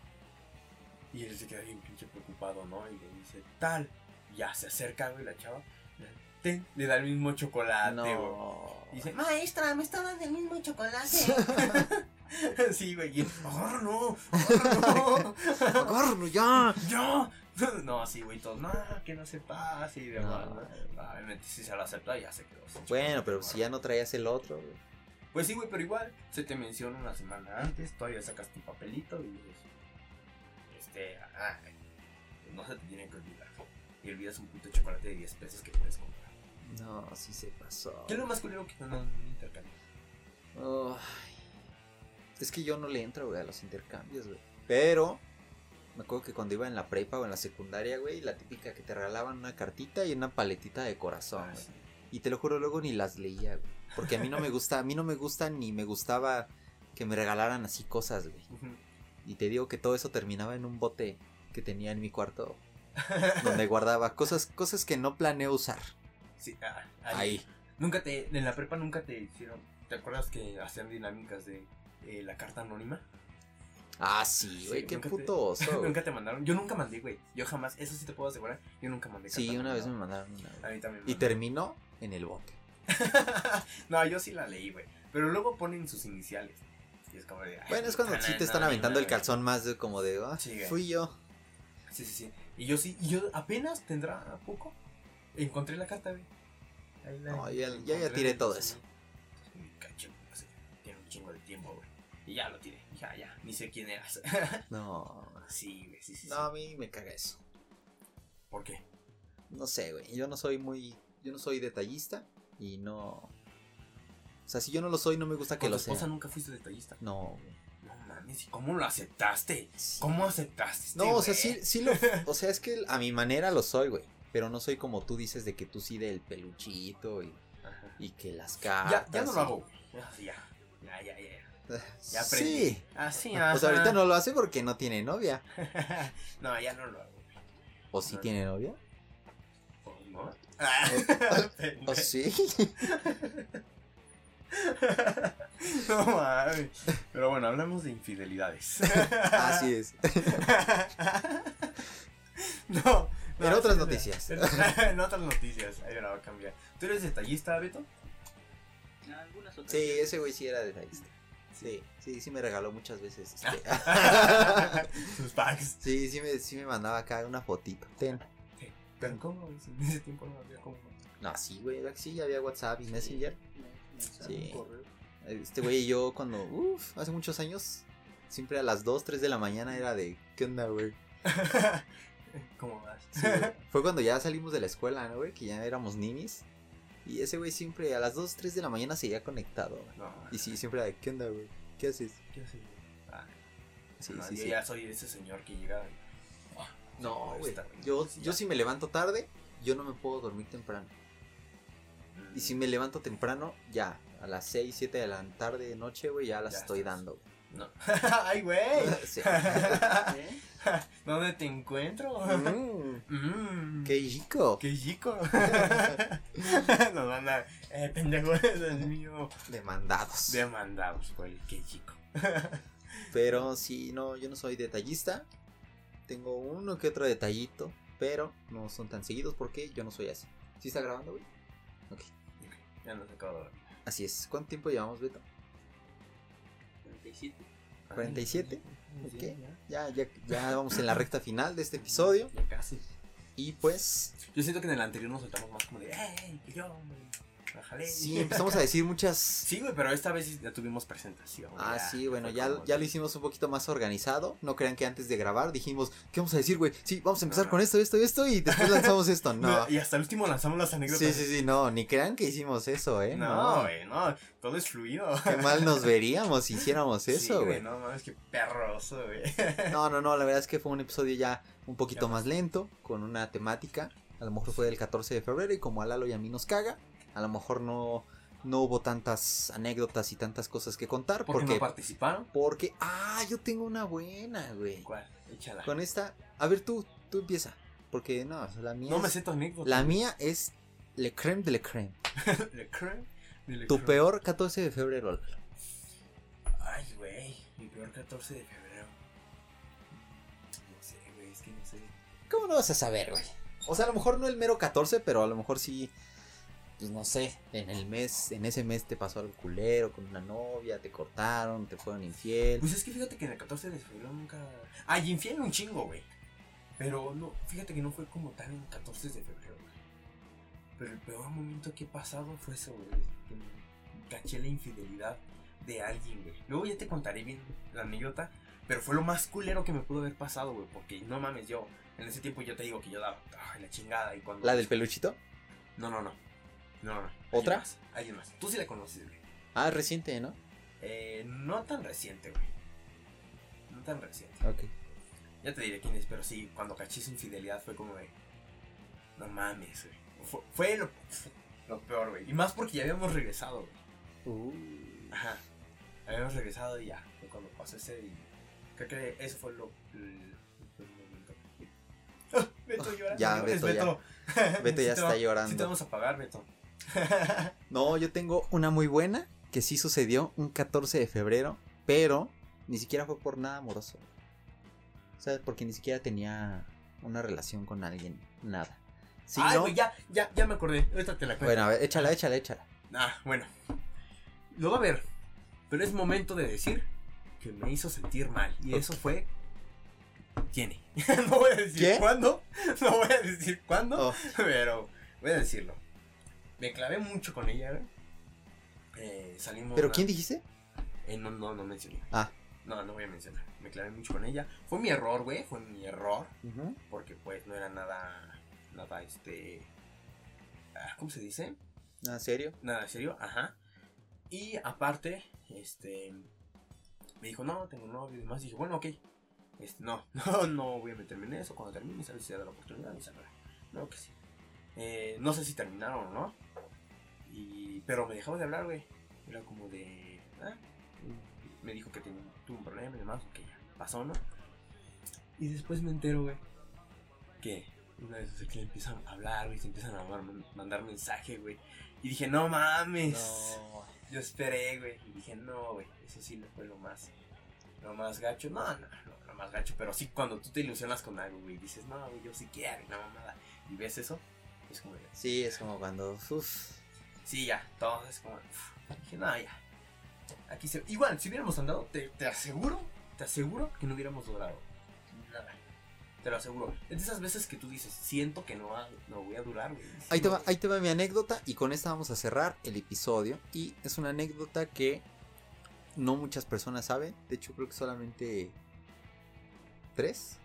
Y él se queda bien pinche preocupado, ¿no? Y le dice, tal. Ya se acerca, güey, la chava. Ten, le da el mismo chocolate, güey. No. Y dice, maestra, me está dando el mismo chocolate. sí, güey. Y él, agárralo, agárralo. ¡Agárralo ya! ¡Ya! No, así, güey, todos, no, que no se pase y demás, No. ¿no? Obviamente, si se lo acepta, ya se quedó. Bueno, pero si ya no traías el otro. güey. Pues sí, güey, pero igual, se te menciona una semana antes, todavía sacas tu papelito y dices, este, ah, no se te tiene que olvidar. Y olvidas un puto chocolate de 10 pesos que puedes comprar. No, sí se pasó. ¿Qué es lo más culero que te dan en un intercambio? Ay. Es que yo no le entro, güey, a los intercambios, güey. Pero me acuerdo que cuando iba en la prepa o en la secundaria, güey, la típica que te regalaban una cartita y una paletita de corazón, Ah, güey. sí. Y te lo juro, luego ni las leía, güey. Porque a mí no me gusta, a mí no me gusta ni me gustaba que me regalaran así cosas, güey. Y te digo que todo eso terminaba en un bote que tenía en mi cuarto donde guardaba cosas, cosas que no planeo usar. Sí, ah, Ahí. Nunca te, en la prepa nunca te hicieron, ¿te acuerdas que hacían dinámicas de eh, la carta anónima? Ah, sí, güey, Sí, qué puto oso, nunca te mandaron, yo nunca mandé, güey, yo jamás, eso sí te puedo asegurar, yo nunca mandé Sí, una vez me mandaron una. A mí también. me Y terminó en el bote. no, yo sí la leí, güey, pero luego ponen sus iniciales. Y es como de, ay, Bueno, es cuando sí te están no, aventando no, el no. calzón más de como de, ah, Sí, fui yo. Sí, sí, sí. Y yo sí, y yo apenas tendrá poco, encontré la carta, güey. Ahí la- No, ya- ya- tiré todo sé, tiene un chingo de tiempo, güey. Y ya lo tiré, ya, ya, ni sé quién eras. No, sí, güey, sí, sí, no, a mí me caga eso. ¿Por qué? No sé, güey. Yo no soy muy. Yo no soy detallista y no. O sea, si yo no lo soy, no me gusta que ¿Con tu lo esposa sea. nunca fuiste detallista? No, güey. No mames, ¿y cómo lo aceptaste? Sí. ¿Cómo aceptaste? este No, o sea, sí, sí lo. O sea, es que a mi manera lo soy, güey. Pero no soy como tú dices de que tú sí del peluchito y, Ajá. y que las Ya, cartas. ya no lo hago, güey. Ya, ya, ya, ya, ya. Ya Sí. aprendí. Así, O sea, ahorita no lo hace porque no tiene novia. no, ya no lo hago. ¿O sí No. tiene novia? Pues, ¿No? Ah, ¿O sí? No mames. Pero bueno, hablamos de infidelidades. Así es. no. no, En otras noticias. En, en otras noticias. Ahí la va a cambiar. ¿Tú eres detallista, Beto? Algunas otras. Sí, ese güey sí era detallista. Sí, sí, sí me regaló muchas veces. este. Sus packs. Sí, sí me, sí me mandaba acá una fotito. Ten. Pero ¿cómo? En ese tiempo no había como. No, sí, güey, sí, había WhatsApp y Messenger. Sí. correo. Este güey y yo cuando, uff, hace muchos años, siempre a las 2, 3 de la mañana era de, ¿qué onda, güey? ¿Cómo vas? Sí. Fue cuando ya salimos de la escuela, ¿no, güey? Que ya éramos ninis. Y ese güey siempre a las 2, 3 de la mañana seguía conectado. No, Y sí, siempre era de, ¿qué onda, güey? ¿Qué haces? ¿Qué haces? Ah, Sí, no, sí, yo sí. ya soy ese señor que llega. y- Ah, No, güey. Yo, yo si me levanto tarde, yo no me puedo dormir temprano. Y si me levanto temprano, ya, a las 6, 7 de la tarde, noche, güey, ya las Ya estoy estás. dando. No. Ay, güey. Sí. ¿Eh? ¿Dónde te encuentro? Mm, Mm. ¡Qué chico! ¡Qué chico! Nos van a. Eh, pendejo, es mío. Demandados. Demandados por el qué chico. Pero sí, no, yo no soy detallista. Tengo uno que otro detallito, pero no son tan seguidos porque yo no soy así. ¿Sí está grabando, güey? Ok. Ya nos acabo de ver. Así es. ¿Cuánto tiempo llevamos, Beto? 47. 47. Ay, Ok. ya. Ya, ya, vamos en la recta final de este episodio. Ya casi. Y pues, Yo siento que en el anterior nos soltamos más como de, ¡Ey! Yo, sí, empezamos a decir muchas. Sí, güey, pero esta vez sí ya tuvimos presentación. Ah, ya sí, bueno, ya, como ya lo hicimos un poquito más organizado. No crean que antes de grabar dijimos, ¿qué vamos a decir, güey? Sí, vamos a empezar No. con esto, esto, esto y después lanzamos esto. No. Y hasta el último lanzamos las anécdotas. Sí, sí, sí, no, ni crean que hicimos eso, ¿eh? No, güey, no, todo es fluido. Qué mal nos veríamos si hiciéramos Sí, eso, güey. No mames, qué perroso, güey. No, no, no, la verdad es que fue un episodio ya un poquito Ya más lento, con una temática. A lo mejor fue del 14 de febrero y como a Lalo y a mí nos caga, a lo mejor no, no hubo tantas anécdotas y tantas cosas que contar. ¿Por qué porque, no participaron? porque, ah, yo tengo una buena, güey. ¿Cuál? Échala. Con esta, a ver tú, tú empieza. Porque no, la mía, No me sé tu anécdota. la mía es le creme de le creme. Le creme, de le Tu creme. peor 14 de febrero. Ay, güey, mi peor 14 de febrero. No sé, güey, es que no sé. ¿Cómo no vas a saber, güey? O sea, a lo mejor no el mero 14, pero a lo mejor sí, pues no sé, en el mes, en ese mes te pasó algo culero con una novia, te cortaron, te fueron infiel. Pues es que fíjate que en el 14 de febrero nunca. Ay, infiel un chingo, güey. Pero no, fíjate que no fue como tal en el 14 de febrero, güey. Pero el peor momento que he pasado fue eso, güey. Que me caché la infidelidad de alguien, güey. Luego ya te contaré bien la anécdota. Pero fue lo más culero que me pudo haber pasado, güey. Porque no mames, yo. En ese tiempo yo te digo que yo daba ay, la chingada. Y cuando. ¿La del peluchito? No, no, no. No, no. ¿Otra? Alguien más. Tú sí la conoces, güey. Ah, reciente, ¿no? Eh, no tan reciente, güey. No tan reciente. Ok. Ya te diré quién es, pero sí, cuando caché su infidelidad fue como de. No mames, güey. Fue, fue lo, lo peor, güey. Y más porque ya habíamos regresado, güey. Uh. Ajá. Habíamos regresado y ya. Fue cuando pasó ese y. Creo que eso fue lo. el- el momento. Ah, Beto llora. Ya, Beto ya. Beto ya está llorando. Sí te vamos a pagar, Beto. No, yo tengo una muy buena que sí sucedió un 14 de febrero, pero ni siquiera fue por nada amoroso. ¿Sabes? Porque ni siquiera tenía una relación con alguien, nada. Sí, Ay, ¿no? ya, ya, ya me acordé. Ahorita te la cuento. Bueno, a ver, échala, échala, échala. Ah, bueno. Lo va a ver. Pero es momento de decir que me hizo sentir mal. Y eso fue. Tiene. no voy a decir ¿Qué? cuándo. No voy a decir cuándo. Oh, Pero voy a decirlo. Me clavé mucho con ella, güey. Eh, salimos. ¿Pero una- quién dijiste? Eh, no, no, no mencioné. Ah. No, no voy a mencionar. Me clavé mucho con ella. Fue mi error, güey. Fue mi error. Porque pues no era nada. Nada, este. ah, ¿Cómo se dice? ¿Nada serio? Nada serio, ajá. Y aparte, este. Me dijo, no, tengo novio y demás. Y dije, bueno, ok. Este, no, no, no voy a meterme en eso. Cuando termine, sabes si se da la oportunidad. Y sabrá. No, que sí. Eh, no sé si terminaron o no. Y, pero me dejaba de hablar, güey. Era como de. ah, Me dijo que tenía, tuvo un problema y demás. Que ya pasó, ¿no? Y después me entero, güey. Que una vez que le empiezan a hablar, güey. Se empiezan a mandar, mensaje, güey. Y dije, no mames. No. Yo esperé, güey. Y dije, no, güey. Eso sí le fue lo más. Lo más gacho. No, no, no, lo más gacho. Pero sí, cuando tú te ilusionas con algo, güey. Dices, no, güey, yo sí quiero. La mamada. Y ves eso. Es como, Sí, es como cuando. uf, sí, ya. Todo es como. Dije, no, ya. Aquí se. Igual, si hubiéramos andado, te, te aseguro. Te aseguro que no hubiéramos logrado. Nada. Te lo aseguro. Es de esas veces que tú dices, siento que no, va- no voy a durar, güey. Sí, Ahí te, va, ahí te va mi anécdota y con esta vamos a cerrar el episodio. Y es una anécdota que no muchas personas saben. De hecho, creo que solamente tres,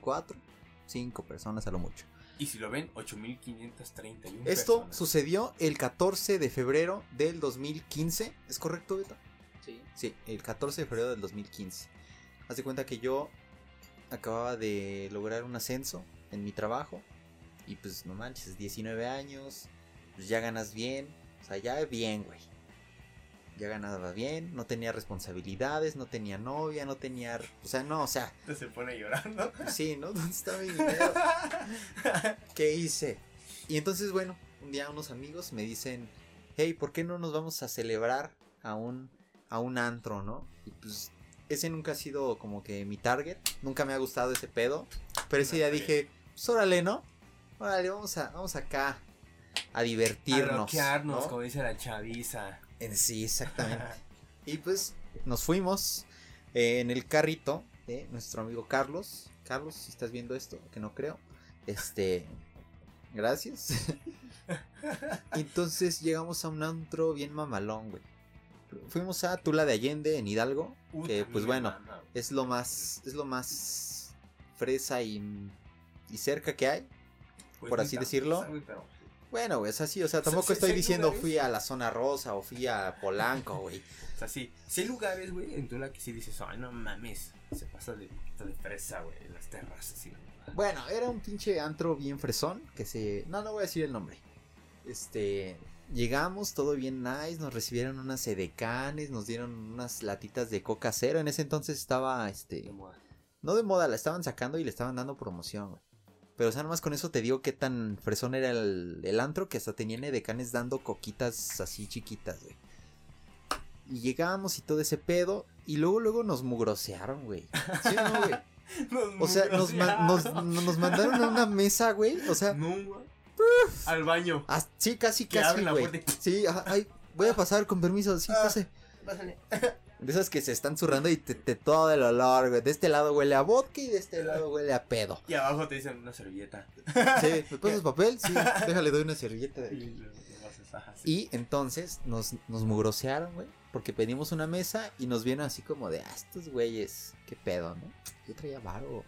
cuatro, cinco personas a lo mucho. Y si lo ven, 8531. Esto personas. sucedió el 14 de febrero del 2015. ¿Es correcto, Beto? Sí. Sí, el 14 de febrero del 2015. Haz de cuenta que yo acababa de lograr un ascenso en mi trabajo. Y pues no manches, 19 años. pues ya ganas bien, o sea, ya bien, güey. Ya ganaba bien, no tenía responsabilidades, no tenía novia, no tenía, o sea, no, o sea, Se pone llorando. sí, ¿no? ¿Dónde está mi dinero? ¿Qué hice? Y entonces, bueno, un día unos amigos me dicen, hey, ¿por qué no nos vamos a celebrar a un, a un antro, no? Y pues ese nunca ha sido como que mi target, nunca me ha gustado ese pedo, pero ese No, día dije, pues órale, ¿no? Órale, vamos, a, vamos acá a divertirnos. A ¿no? como dice la chaviza. En sí, exactamente. y pues nos fuimos eh, en el carrito de nuestro amigo Carlos. Carlos, si estás viendo esto, que no creo. Este. Gracias. Entonces llegamos a un antro bien mamalón, güey. Fuimos a Tula de Allende en Hidalgo. Que pues bueno, es lo más. Es lo más fresa y, y cerca que hay. Pues por así decirlo. pero- Bueno, güey, es así. O sea, O sea, tampoco estoy diciendo lugares. fui a la zona rosa o fui a Polanco, güey. O sea, sí, sí hay lugares, güey, en Tula que sí dices, ay, no mames, se pasa de de fresa, güey, en las terrazas, sí. Bueno, era un pinche antro bien fresón que se... No, no voy a decir el nombre. Este... Llegamos, todo bien nice, nos recibieron unas edecanes, nos dieron unas latitas de coca cero. En ese entonces estaba, este... De moda. No de moda, la estaban sacando y le estaban dando promoción, güey. Pero o sea, nomás con eso te digo qué tan fresón era el, el antro que hasta tenían edecanes dando coquitas así chiquitas, güey. Y llegábamos y todo ese pedo. Y luego, luego nos mugrosearon, güey. ¿Sí o no, güey? O sea, nos, ma- nos, nos mandaron a una mesa, güey. O sea, No. Al baño. sí, casi, Que casi, güey. Sí, ay, voy a pasar con permiso. Sí, Ah. pase. Pásale. De esas que se están zurrando y te, te todo el olor, güey. De este lado huele a vodka y de este lado huele a pedo. Y abajo te dicen una servilleta. Sí, ¿me pasas papel? Sí, déjale, doy una servilleta. de Y. Y entonces nos, nos mugrosearon, güey. Porque pedimos una mesa y nos vieron así como de, ah, estos güeyes, qué pedo, ¿no? Yo traía varo.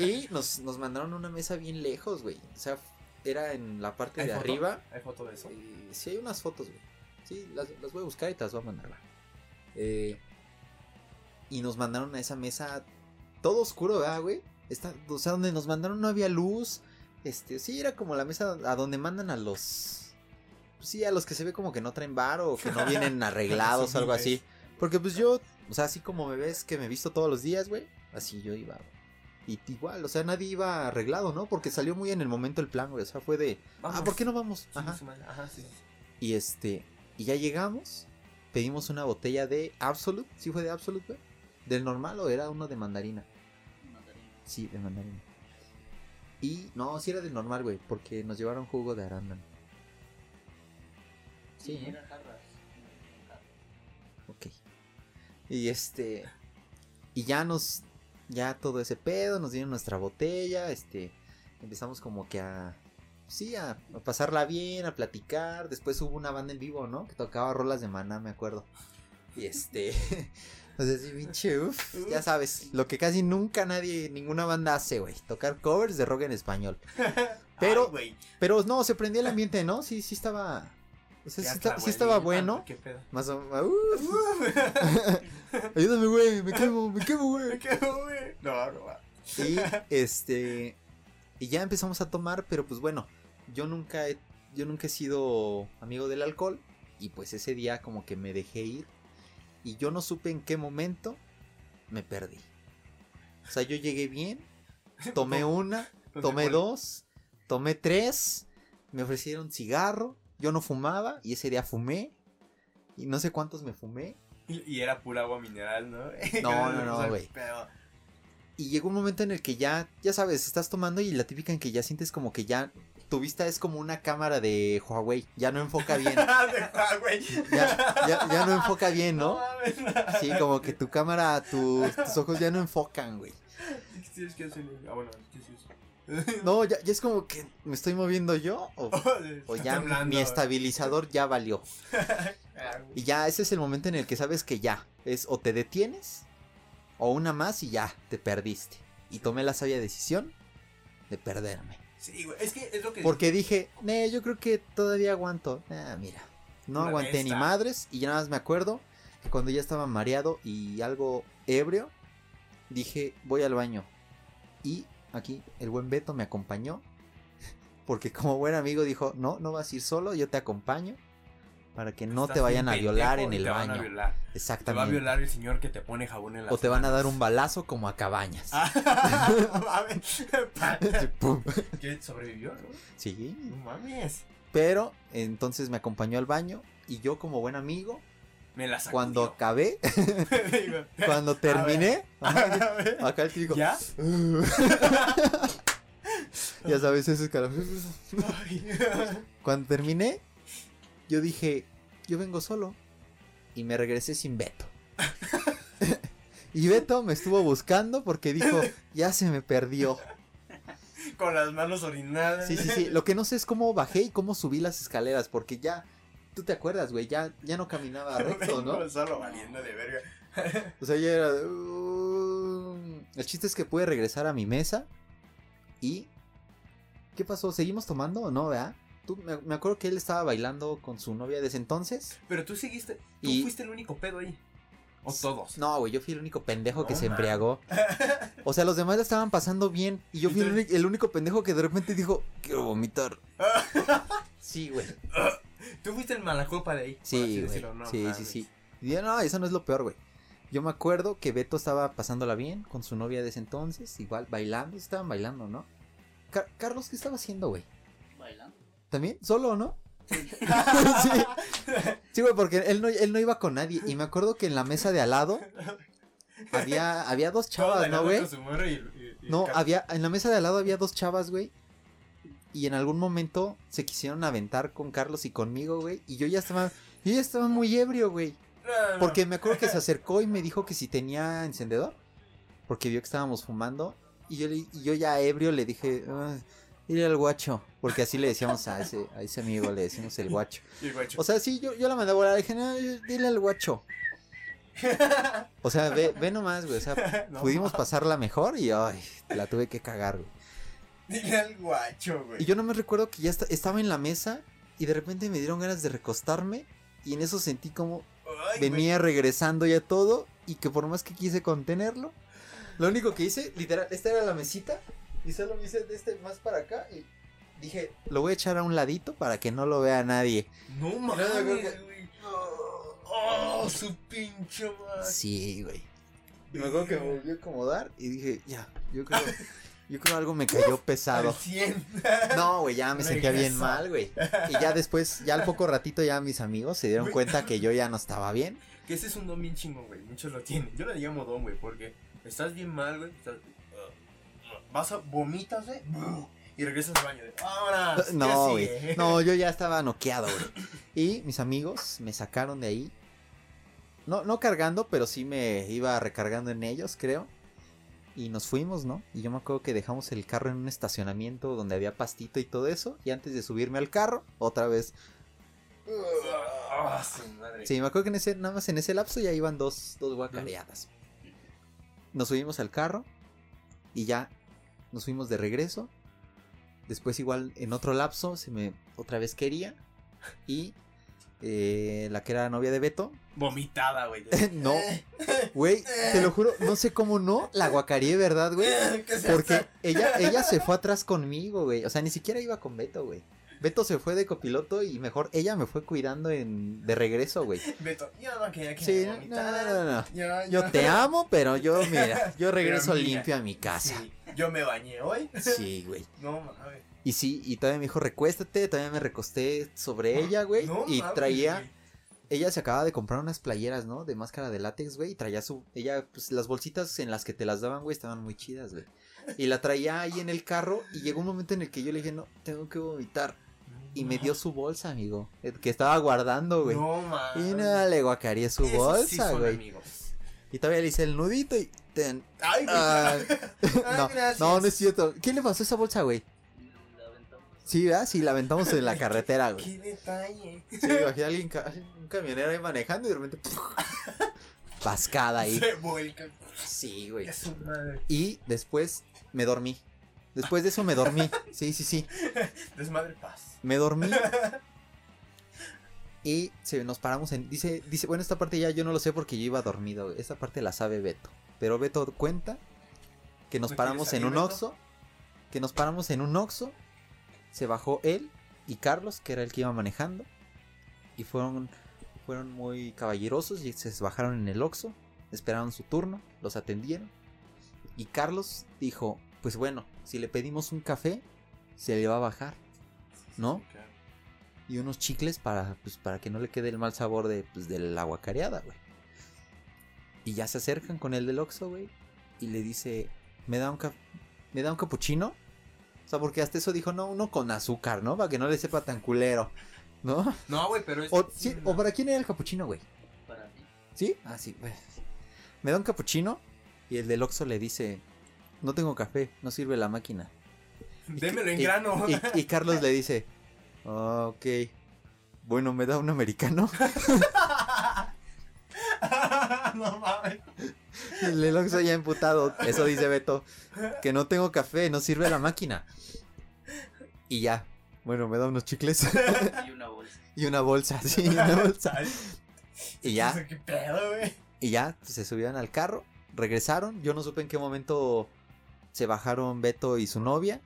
Y nos, nos mandaron una mesa bien lejos, güey. O sea, era en la parte ¿Hay de foto? arriba. ¿Hay foto de eso? Eh, sí, hay unas fotos, güey. Sí, las, las voy a buscar y te las voy a mandar, va. Eh, y nos mandaron a esa mesa todo oscuro, ¿verdad, güey? Está, o sea, donde nos mandaron no había luz. Este, sí, era como la mesa a donde mandan a los. pues sí, a los que se ve como que no traen bar o que no vienen arreglados o algo así. Porque pues yo, o sea, así como me ves que me visto todos los días, güey, así yo iba. Y igual, o sea, nadie iba arreglado, ¿no? Porque salió muy en el momento el plan, güey. O sea, fue de, Vamos. ah, ¿por qué no vamos? Ajá, sí. Y este, y ya llegamos, pedimos una botella de Absolute, ¿sí fue de Absolute, güey? ¿Del normal o era uno de mandarina? Mandarín. Sí, de mandarina. Y, no, sí era del normal, güey, porque nos llevaron jugo de arándano. Sí, Sí, ¿no? eran jarras. Ok. Y este, y ya nos, ya todo ese pedo, nos dieron nuestra botella, este, empezamos como que a, sí, a, a pasarla bien, a platicar. Después hubo una banda en vivo, ¿no? Que tocaba rolas de maná, me acuerdo. Y este, o sea, sí, pinche, uf, ya sabes, lo que casi nunca nadie, ninguna banda hace, güey, tocar covers de rock en español. Pero- Ay. Pero no, se prendía el ambiente, ¿no? Sí, sí estaba, o sea, Ya sí, está sí estaba bueno. ¿Qué pedo? Más o menos, ayúdame, güey, me quemo, me quemo, güey. ¿Qué, güey? No, no va. Y este y ya empezamos a tomar, pero pues bueno, yo nunca he, yo nunca he sido amigo del alcohol y pues ese día como que me dejé ir y yo no supe en qué momento me perdí. O sea, yo llegué bien, tomé una, ¿Dónde tomé dos, tomé tres, me ofrecieron cigarro, yo no fumaba y ese día fumé y no sé cuántos me fumé Y, y era pura agua mineral, ¿no? No, no, no, güey. Pero. Y llegó un momento en el que ya, ya sabes, estás tomando y la típica en que ya sientes como que ya tu vista es como una cámara de Huawei, ya no enfoca bien, De- güey. ya, ya, ya no enfoca bien, ¿no? Sí, como que tu cámara, tu- tus ojos ya no enfocan, güey. ¿Qué tienes que hacer? Ah, bueno, ¿qué es eso? No, ya, ya es como que me estoy moviendo yo o, o Está ya mi estabilizador ya valió. Ah. Y ya ese es el momento en el que sabes que ya, es o te detienes o una más y ya, te perdiste. Y tomé la sabia decisión de perderme. Sí, güey. Es que es lo que. Porque dije, nee, yo creo que todavía aguanto. Ah, mira, no Una aguanté ni madres. Y ya nada más me acuerdo que cuando ya estaba mareado y algo ebrio, dije, voy al baño. Y aquí el buen Beto me acompañó. porque como buen amigo dijo, no, no vas a ir solo, yo te acompaño para que no te vayan a violar en el te van a baño. violar. Te va a Exactamente. violar el señor que te pone jabón en la O te van a dar un balazo como a cabañas. Ah. ¿Qué? ¿Sobrevivió? no? Sí. No mames. Pero entonces me acompañó al baño y yo como buen amigo, Me la sacudió. cuando acabé, cuando terminé, ajá, acá el típico, ¿Ya? ya sabes, ese escalofrío. Cuando terminé, yo dije, yo vengo solo. Y me regresé sin Beto. y Beto me estuvo buscando porque dijo, ya se me perdió. Con las manos orinadas. Sí, sí, sí. Lo que no sé es cómo bajé y cómo subí las escaleras porque ya, tú te acuerdas, güey, ya, ya no caminaba recto, ¿no? Solo valiendo de verga. O sea, ya era... "Uh". El chiste es que pude regresar a mi mesa y... ¿Qué pasó? ¿Seguimos tomando o no, verdad? Tú, me, me acuerdo que él estaba bailando con su novia desde entonces. Pero tú seguiste. Tú Y- fuiste el único pedo ahí. O todos. No, güey, yo fui el único pendejo que se embriagó. O sea, los demás la estaban pasando bien y yo ¿Y fui el, único pendejo que de repente dijo, quiero vomitar. Sí, güey. Tú fuiste el malacopa de ahí. Sí, güey. decirlo, no sí, sí, sí. Y yo, no, eso no es lo peor, güey. Yo me acuerdo que Beto estaba pasándola bien con su novia de ese entonces, igual bailando, estaban bailando, ¿no? Car- Carlos, ¿qué estaba haciendo, güey? Bailando. ¿También? ¿Solo o no? sí. Sí, güey, porque él no, él no iba con nadie. Y me acuerdo que en la mesa de al lado había, había dos chavas, ¿no, güey? No, había, en la mesa de al lado había dos chavas, güey. Y en algún momento se quisieron aventar con Carlos y conmigo, güey. Y yo ya estaba, yo ya estaba muy ebrio, güey. Porque me acuerdo que se acercó y me dijo que si tenía encendedor. Porque vio que estábamos fumando. Y yo, le- y yo ya ebrio le dije, "Ah, dile al guacho. Porque así le decíamos a ese, a ese amigo, le decimos el guacho. Y el guacho. O sea, sí, yo, yo la mandé a volar. Dije, no, dile al guacho. O sea, ve, ve nomás, güey. O sea, No pudimos pasarla mejor y ay, la tuve que cagar, güey. Dile al guacho, güey. Y yo no me recuerdo que ya esta- estaba en la mesa y de repente me dieron ganas de recostarme. Y en eso sentí como Ay, güey. venía regresando ya todo y que por más que quise contenerlo, lo único que hice, literal, esta era la mesita y solo me hice de este más para acá y dije, lo voy a echar a un ladito para que no lo vea nadie. No mames, güey. Oh, su pinche madre. Sí, güey. Y me acuerdo que me volví a acomodar y dije, ya, yo creo, yo creo algo me cayó pesado. 100. No, güey, ya me sentía bien mal, güey. Y ya después, ya al poco ratito ya mis amigos se dieron cuenta que yo ya no estaba bien. Que ese es un don bien chingón, güey. Muchos lo tienen. Yo le llamo don, güey, porque estás bien mal, güey. Vas a vomitas, güey. Y regresas al baño. De, ¡Vámonos! ¿qué No, güey. sigue?" No, yo ya estaba noqueado, güey. Y mis amigos me sacaron de ahí. No, no cargando, pero sí me iba recargando en ellos, creo. Y nos fuimos, ¿no? Y yo me acuerdo que dejamos el carro en un estacionamiento donde había pastito y todo eso. Y antes de subirme al carro, otra vez. Ah. Sí, me acuerdo que en ese, nada más en ese lapso ya iban dos, dos guacareadas. Nos subimos al carro y ya nos fuimos de regreso. Después igual en otro lapso se me otra vez quería. Y eh, la que era novia de Beto. Vomitada, güey. no, güey, te lo juro, no sé cómo no, la guacareé, ¿verdad, güey? ¿Qué se Porque ella, ella se fue atrás conmigo, güey. O sea, ni siquiera iba con Beto, güey. Beto se fue de copiloto y mejor ella me fue cuidando en, de regreso, güey. Beto, yo no quería que Sí, no, no, no, no. Yo, Yo te amo, pero yo, mira, yo regreso limpio a mi casa. Sí, yo me bañé hoy. Sí, güey. No mames. Y sí, y todavía me dijo, recuéstate, todavía me recosté sobre ella, güey. No y mames, traía, güey. ella se acaba de comprar unas playeras, ¿no? De máscara de látex, güey. Y traía su, ella, pues las bolsitas en las que te las daban, güey, estaban muy chidas, güey. Y la traía ahí en el carro y llegó un momento en el que yo le dije, no, tengo que vomitar. Y me dio su bolsa, amigo, eh, que estaba guardando, güey. No mames. Y nada, le guacareé su bolsa, güey. amigos. Y todavía le hice el nudito y... ten. Ay. Ah, no, no, no es cierto. ¿Qué le pasó a esa bolsa, güey? La aventamos. Sí, ¿verdad? Sí, la aventamos en la carretera, güey. Qué detalle. Sí, imagina a alguien, un camionero ahí manejando y de repente... Pascada ahí. Se vuelca. Sí, güey. Es su madre. Y después me dormí. Después de eso me dormí. Sí, sí, sí. Desmadre paz. Me dormí. Y se, nos paramos en... Dice, dice, bueno, esta parte ya yo no lo sé porque yo iba dormido. Esta parte la sabe Beto. Pero Beto cuenta que nos ¿No paramos en un? Oxxo. Que nos paramos en un Oxxo. se bajó él y Carlos, que era el que iba manejando. Y fueron, fueron muy caballerosos y se bajaron en el Oxxo. Esperaron su turno, los atendieron. Y Carlos dijo, pues bueno, si le pedimos un café, se le va a bajar. ¿No? Y unos chicles para, pues, para que no le quede el mal sabor de, pues, del agua careada, güey. Y ya se acercan con el del Oxxo, güey. Y le dice, ¿me da un, ca- ¿me da un capuchino? O sea, porque hasta eso dijo, no, uno con azúcar, ¿no? Para que no le sepa tan culero, ¿no? No, güey, pero es. O, sí, ¿o para quién era el capuchino, güey? Para mí. ¿Sí? Ah, sí, güey. Me da un capuchino y el del Oxxo le dice, no tengo café, no sirve la máquina. Démelo en Y- grano. Y, y Carlos le dice, "Ah, ok, bueno, me da un americano. no mames. El del Oxxo ya emputado, eso dice Beto, que no tengo café, no sirve la máquina. Y ya, bueno, me da unos chicles Y una bolsa. y una bolsa, sí, una bolsa. Y ya, ¿Qué pedo, güey? y ya se subieron al carro, regresaron, yo no supe en qué momento se bajaron Beto y su novia.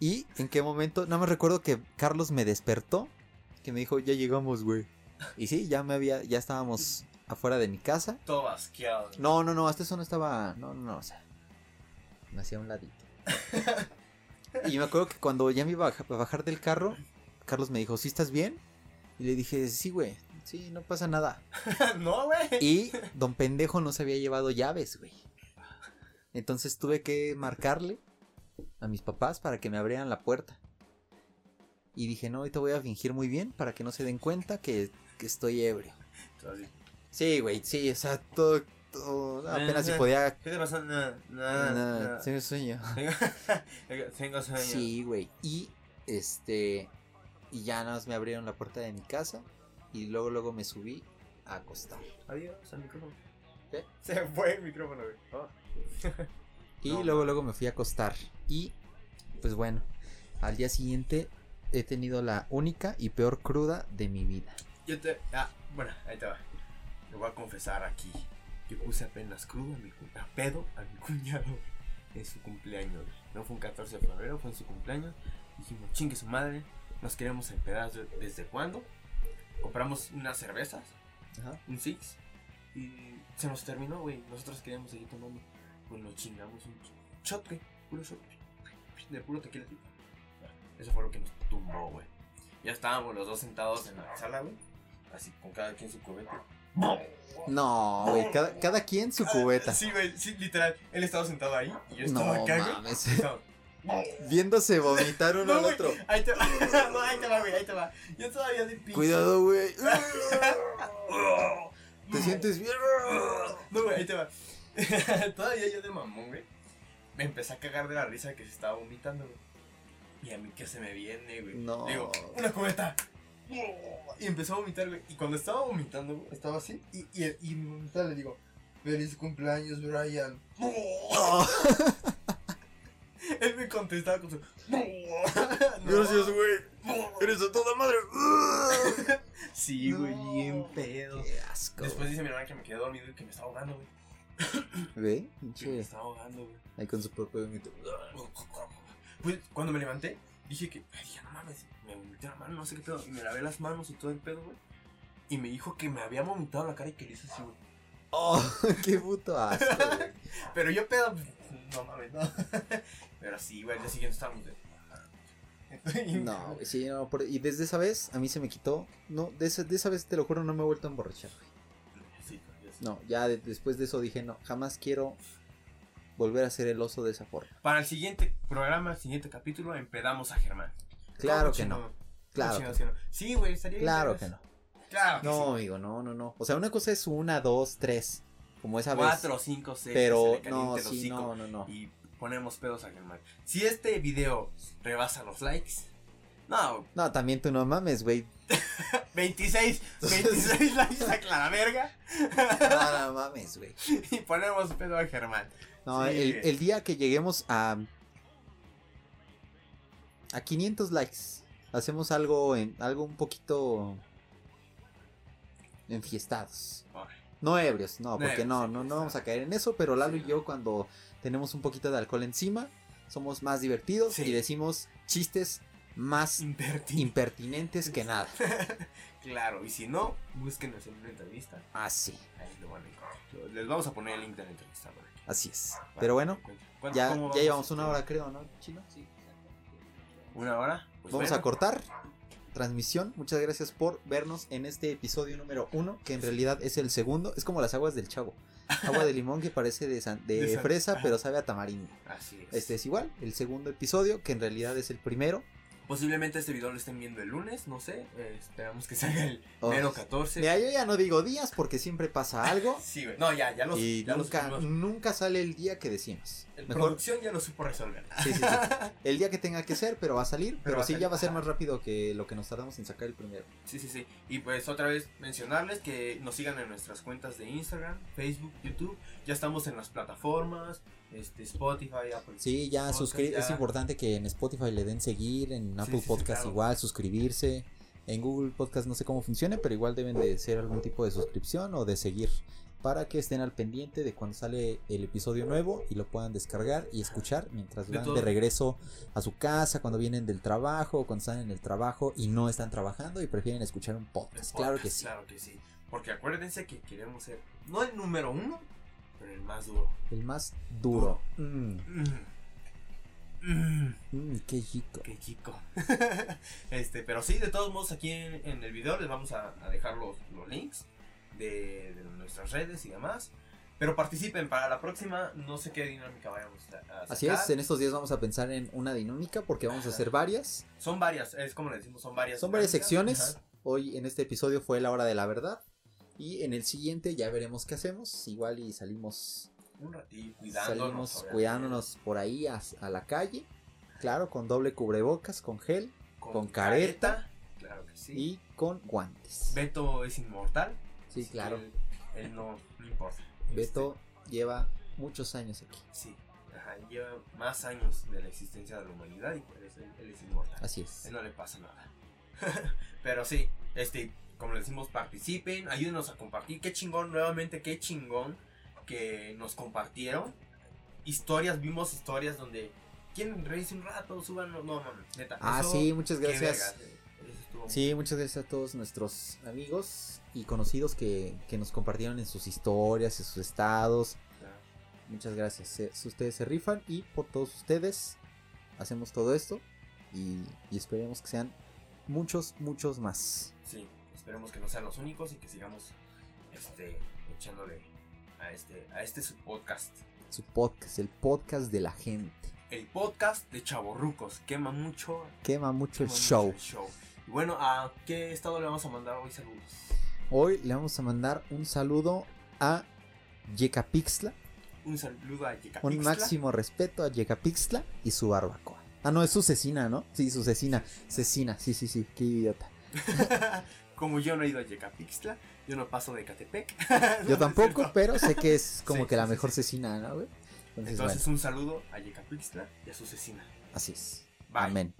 Y en qué momento, no me recuerdo que Carlos me despertó, que me dijo, ya llegamos, güey. Y sí, ya me había, ya estábamos afuera de mi casa. Todo asqueado. güey. No, no, no, hasta eso no estaba, no, no, no, o sea, me hacía un ladito. Y me acuerdo que cuando ya me iba a bajar del carro, Carlos me dijo, ¿sí estás bien? Y le dije, sí, güey, sí, no pasa nada. no, güey. Y don pendejo no se había llevado llaves, güey. Entonces tuve que marcarle a mis papás para que me abrieran la puerta. Y dije, no, ahorita voy a fingir muy bien para que no se den cuenta que, que estoy ebrio. Sí, güey, sí, o sea, todo, todo- apenas si podía... ¿Qué te pasa? Nada, nada. Nada, nada. tengo sueño. Tengo sueño. Sí, güey. Y este. Y ya nada más me abrieron la puerta de mi casa. Y luego, luego me subí a acostar. Adiós al micrófono. ¿Qué? Se fue el micrófono, güey. Oh. Y No, luego, luego me fui a acostar. Y pues bueno, al día siguiente he tenido la única y peor cruda de mi vida. Yo te. Ah, bueno, ahí te va. Te voy a confesar aquí. Yo puse apenas crudo a mi a pedo a mi cuñado en su cumpleaños. No fue un 14 de febrero, fue en su cumpleaños. Dijimos, chingue su madre, nos queremos empedar de- desde cuándo. Compramos unas cervezas, Ajá. un six, y se nos terminó, güey. Nosotros queríamos seguir tomando. Pues nos chingamos un shot, güey, puro shot, de puro tequila. tío. Eso fue lo que nos tumbó, güey. Ya estábamos los dos sentados en la sala, güey. Así con cada quien su cubeta. No, güey, cada, cada quien su cubeta. Sí, güey, sí, literal. Él estaba sentado ahí y yo No estaba acá, güey. mames. Estaba- Viéndose vomitar uno No, al güey, otro. Ahí te va. No, ahí te va, güey, ahí te va. Yo todavía de pinche. Cuidado, güey. ¿Te sientes bien? No, güey, ahí te va. Todavía yo de mamón, güey. Me empecé a cagar de la risa que se estaba vomitando, güey. Y a mí que se me viene, güey. No. Digo, una cubeta. Y empezó a vomitar, güey. Y cuando estaba vomitando, güey, estaba así. Y, y, y mi mamita le digo, feliz cumpleaños, Brian. Él me contestaba con su... Gracias, güey. Eres a toda madre. Sí, güey, No, bien pedo. Qué asco. Después dice mi hermana que me quedé dormido y que me estaba ahogando, güey. ¿Ve? Me estaba ahogando, güey. Ahí con su propio vómito. Pues cuando me levanté, dije que, ay, dije, no mames, me vomité la mano, no sé qué pedo. Y me lavé las manos y todo el pedo, güey. Y me dijo que me había vomitado la cara y que le hice así, güey. Oh, qué puto asco, güey. Pero yo pedo, pues, no mames, no. Pero sí, güey, al día siguiente estábamos de. No, güey, sí, no. por- y desde esa vez a mí se me quitó. No, de esa, de esa vez te lo juro, no me he vuelto a emborrachar, güey. No, ya de- después de eso dije, no, jamás quiero volver a ser el oso de esa forma. Para el siguiente programa, el siguiente capítulo, empedamos a Germán. Claro ¿Cómo que no. ¿Cómo Claro que no? Sí, güey, estaría bien Claro que no. Claro que No, sí. amigo, no, no, no. O sea, una cosa es una, dos, tres. Como esa Cuatro, vez. cinco, seis. Pero se no, sí, no, no, no. Y ponemos pedos a Germán. Si este video rebasa los likes, no, No, también tú no mames, güey. 26, 26 likes a la verga No, no mames, güey. y ponemos pedo a Germán. No, Sí. el, el día que lleguemos a. A 500 likes. Hacemos algo en algo un poquito enfiestados. No ebrios, no, porque no, no, no vamos a caer en eso, pero Lalo Sí, y yo cuando tenemos un poquito de alcohol encima, somos más divertidos Sí. y decimos chistes más Impertinente. impertinentes que nada. claro, y si no, búsquenos en una entrevista. Así, Ahí lo van a encontrar. Les vamos a poner el link de la entrevista. por aquí. así es. Pero bueno, ¿cuánto- ya, ya llevamos una hora creo, ¿no, Chino? Sí. ¿Una hora? Pues Vamos bueno. a cortar transmisión. Muchas gracias por vernos en este episodio número uno, que en realidad es el segundo. Es como las aguas del chavo. Agua de limón que parece de, san- de fresa, pero sabe a tamarindo. Así es. Este es igual, el segundo episodio, que en realidad es el primero. Posiblemente este video lo estén viendo el lunes, no sé. eh, esperamos que salga el Oh. mero 14. Mira, yo ya no digo días porque siempre pasa algo. Sí, güey. No, ya, ya los. Y ya nunca, nunca sale el día que decimos. El Mejor, producción ya lo supo resolver. sí, sí, sí. El día que tenga que ser, pero va a salir. Pero Pero, va sí, salir, ya va a ser más rápido que lo que nos tardamos en sacar el primero. Sí, sí, sí. Y pues otra vez mencionarles que nos sigan en nuestras cuentas de Instagram, Facebook, YouTube. Ya estamos en las plataformas, este, Spotify, Apple. Sí, ya Podcast, ya. es importante que en Spotify le den seguir, en Apple sí, sí, Podcast claro. igual, suscribirse. En Google Podcast no sé cómo funcione, pero igual deben de ser algún tipo de suscripción o de seguir para que estén al pendiente de cuando sale el episodio nuevo y lo puedan descargar y escuchar mientras van de regreso a su casa, cuando vienen del trabajo cuando están en el trabajo y no están trabajando y prefieren escuchar un El podcast. Claro que podcast, sí. Claro que sí. Porque acuérdense que queremos ser, no el número uno, pero el más duro. El más duro. Mm, Mm. Mm. mm, qué chico. Qué chico. este, pero sí, de todos modos, aquí en, en el video les vamos a, a dejar los, los links de, de nuestras redes y demás. Pero participen para la próxima, no sé qué dinámica vayamos a, a Así sacar. es, en estos días vamos a pensar en una dinámica porque vamos a hacer varias. Son varias, es como le decimos, son varias. Son varias secciones. Ajá. Hoy en este episodio fue la hora de la verdad. Y en el siguiente ya veremos qué hacemos. Igual y salimos, Un ratito, cuidándonos. salimos cuidándonos por ahí a, a la calle. Claro, con doble cubrebocas, con gel con careta. Claro que sí. y con guantes. Beto es inmortal. Sí, claro. Él, él no, no importa. Beto lleva muchos años aquí. Este, sí. Ajá, lleva más años de la existencia de la humanidad y por eso él, él es inmortal. Así es. él no le pasa nada. Pero sí, este, como le decimos, participen, ayúdenos a compartir. Qué chingón, nuevamente, qué chingón que nos compartieron. Historias, vimos historias donde quieren reírse un rato, suban, no, no, neta. Ah, eso, sí, muchas gracias. Sí, muchas gracias a todos nuestros amigos y conocidos que, que nos compartieron en sus historias, en sus estados. Muchas gracias. Se- ustedes se rifan y por todos ustedes hacemos todo esto y, y esperemos que sean muchos, muchos más. Sí, esperemos que no sean los únicos y que sigamos este, echándole a este, a este su podcast. Su podcast, el podcast de la gente. El podcast de Chaborrucos. Quema mucho, Quema mucho el quema mucho show. el show. Y bueno, ¿a qué estado le vamos a mandar hoy saludos? Hoy le vamos a mandar un saludo a Yecapixtla. Un saludo a Yecapixtla. Un máximo respeto a Yecapixtla y su barbacoa. Ah, no, es su cecina, ¿no? Sí, su cecina. Cecina, sí, sí, sí, qué idiota. Como yo no he ido a Yecapixtla, yo no paso de Catepec. No, Yo tampoco, pero sé que es como Sí, que la mejor cecina, ¿no, güey? Entonces, Entonces, bueno, un saludo a Yecapixtla y a su cecina. así es. Bye. Amén.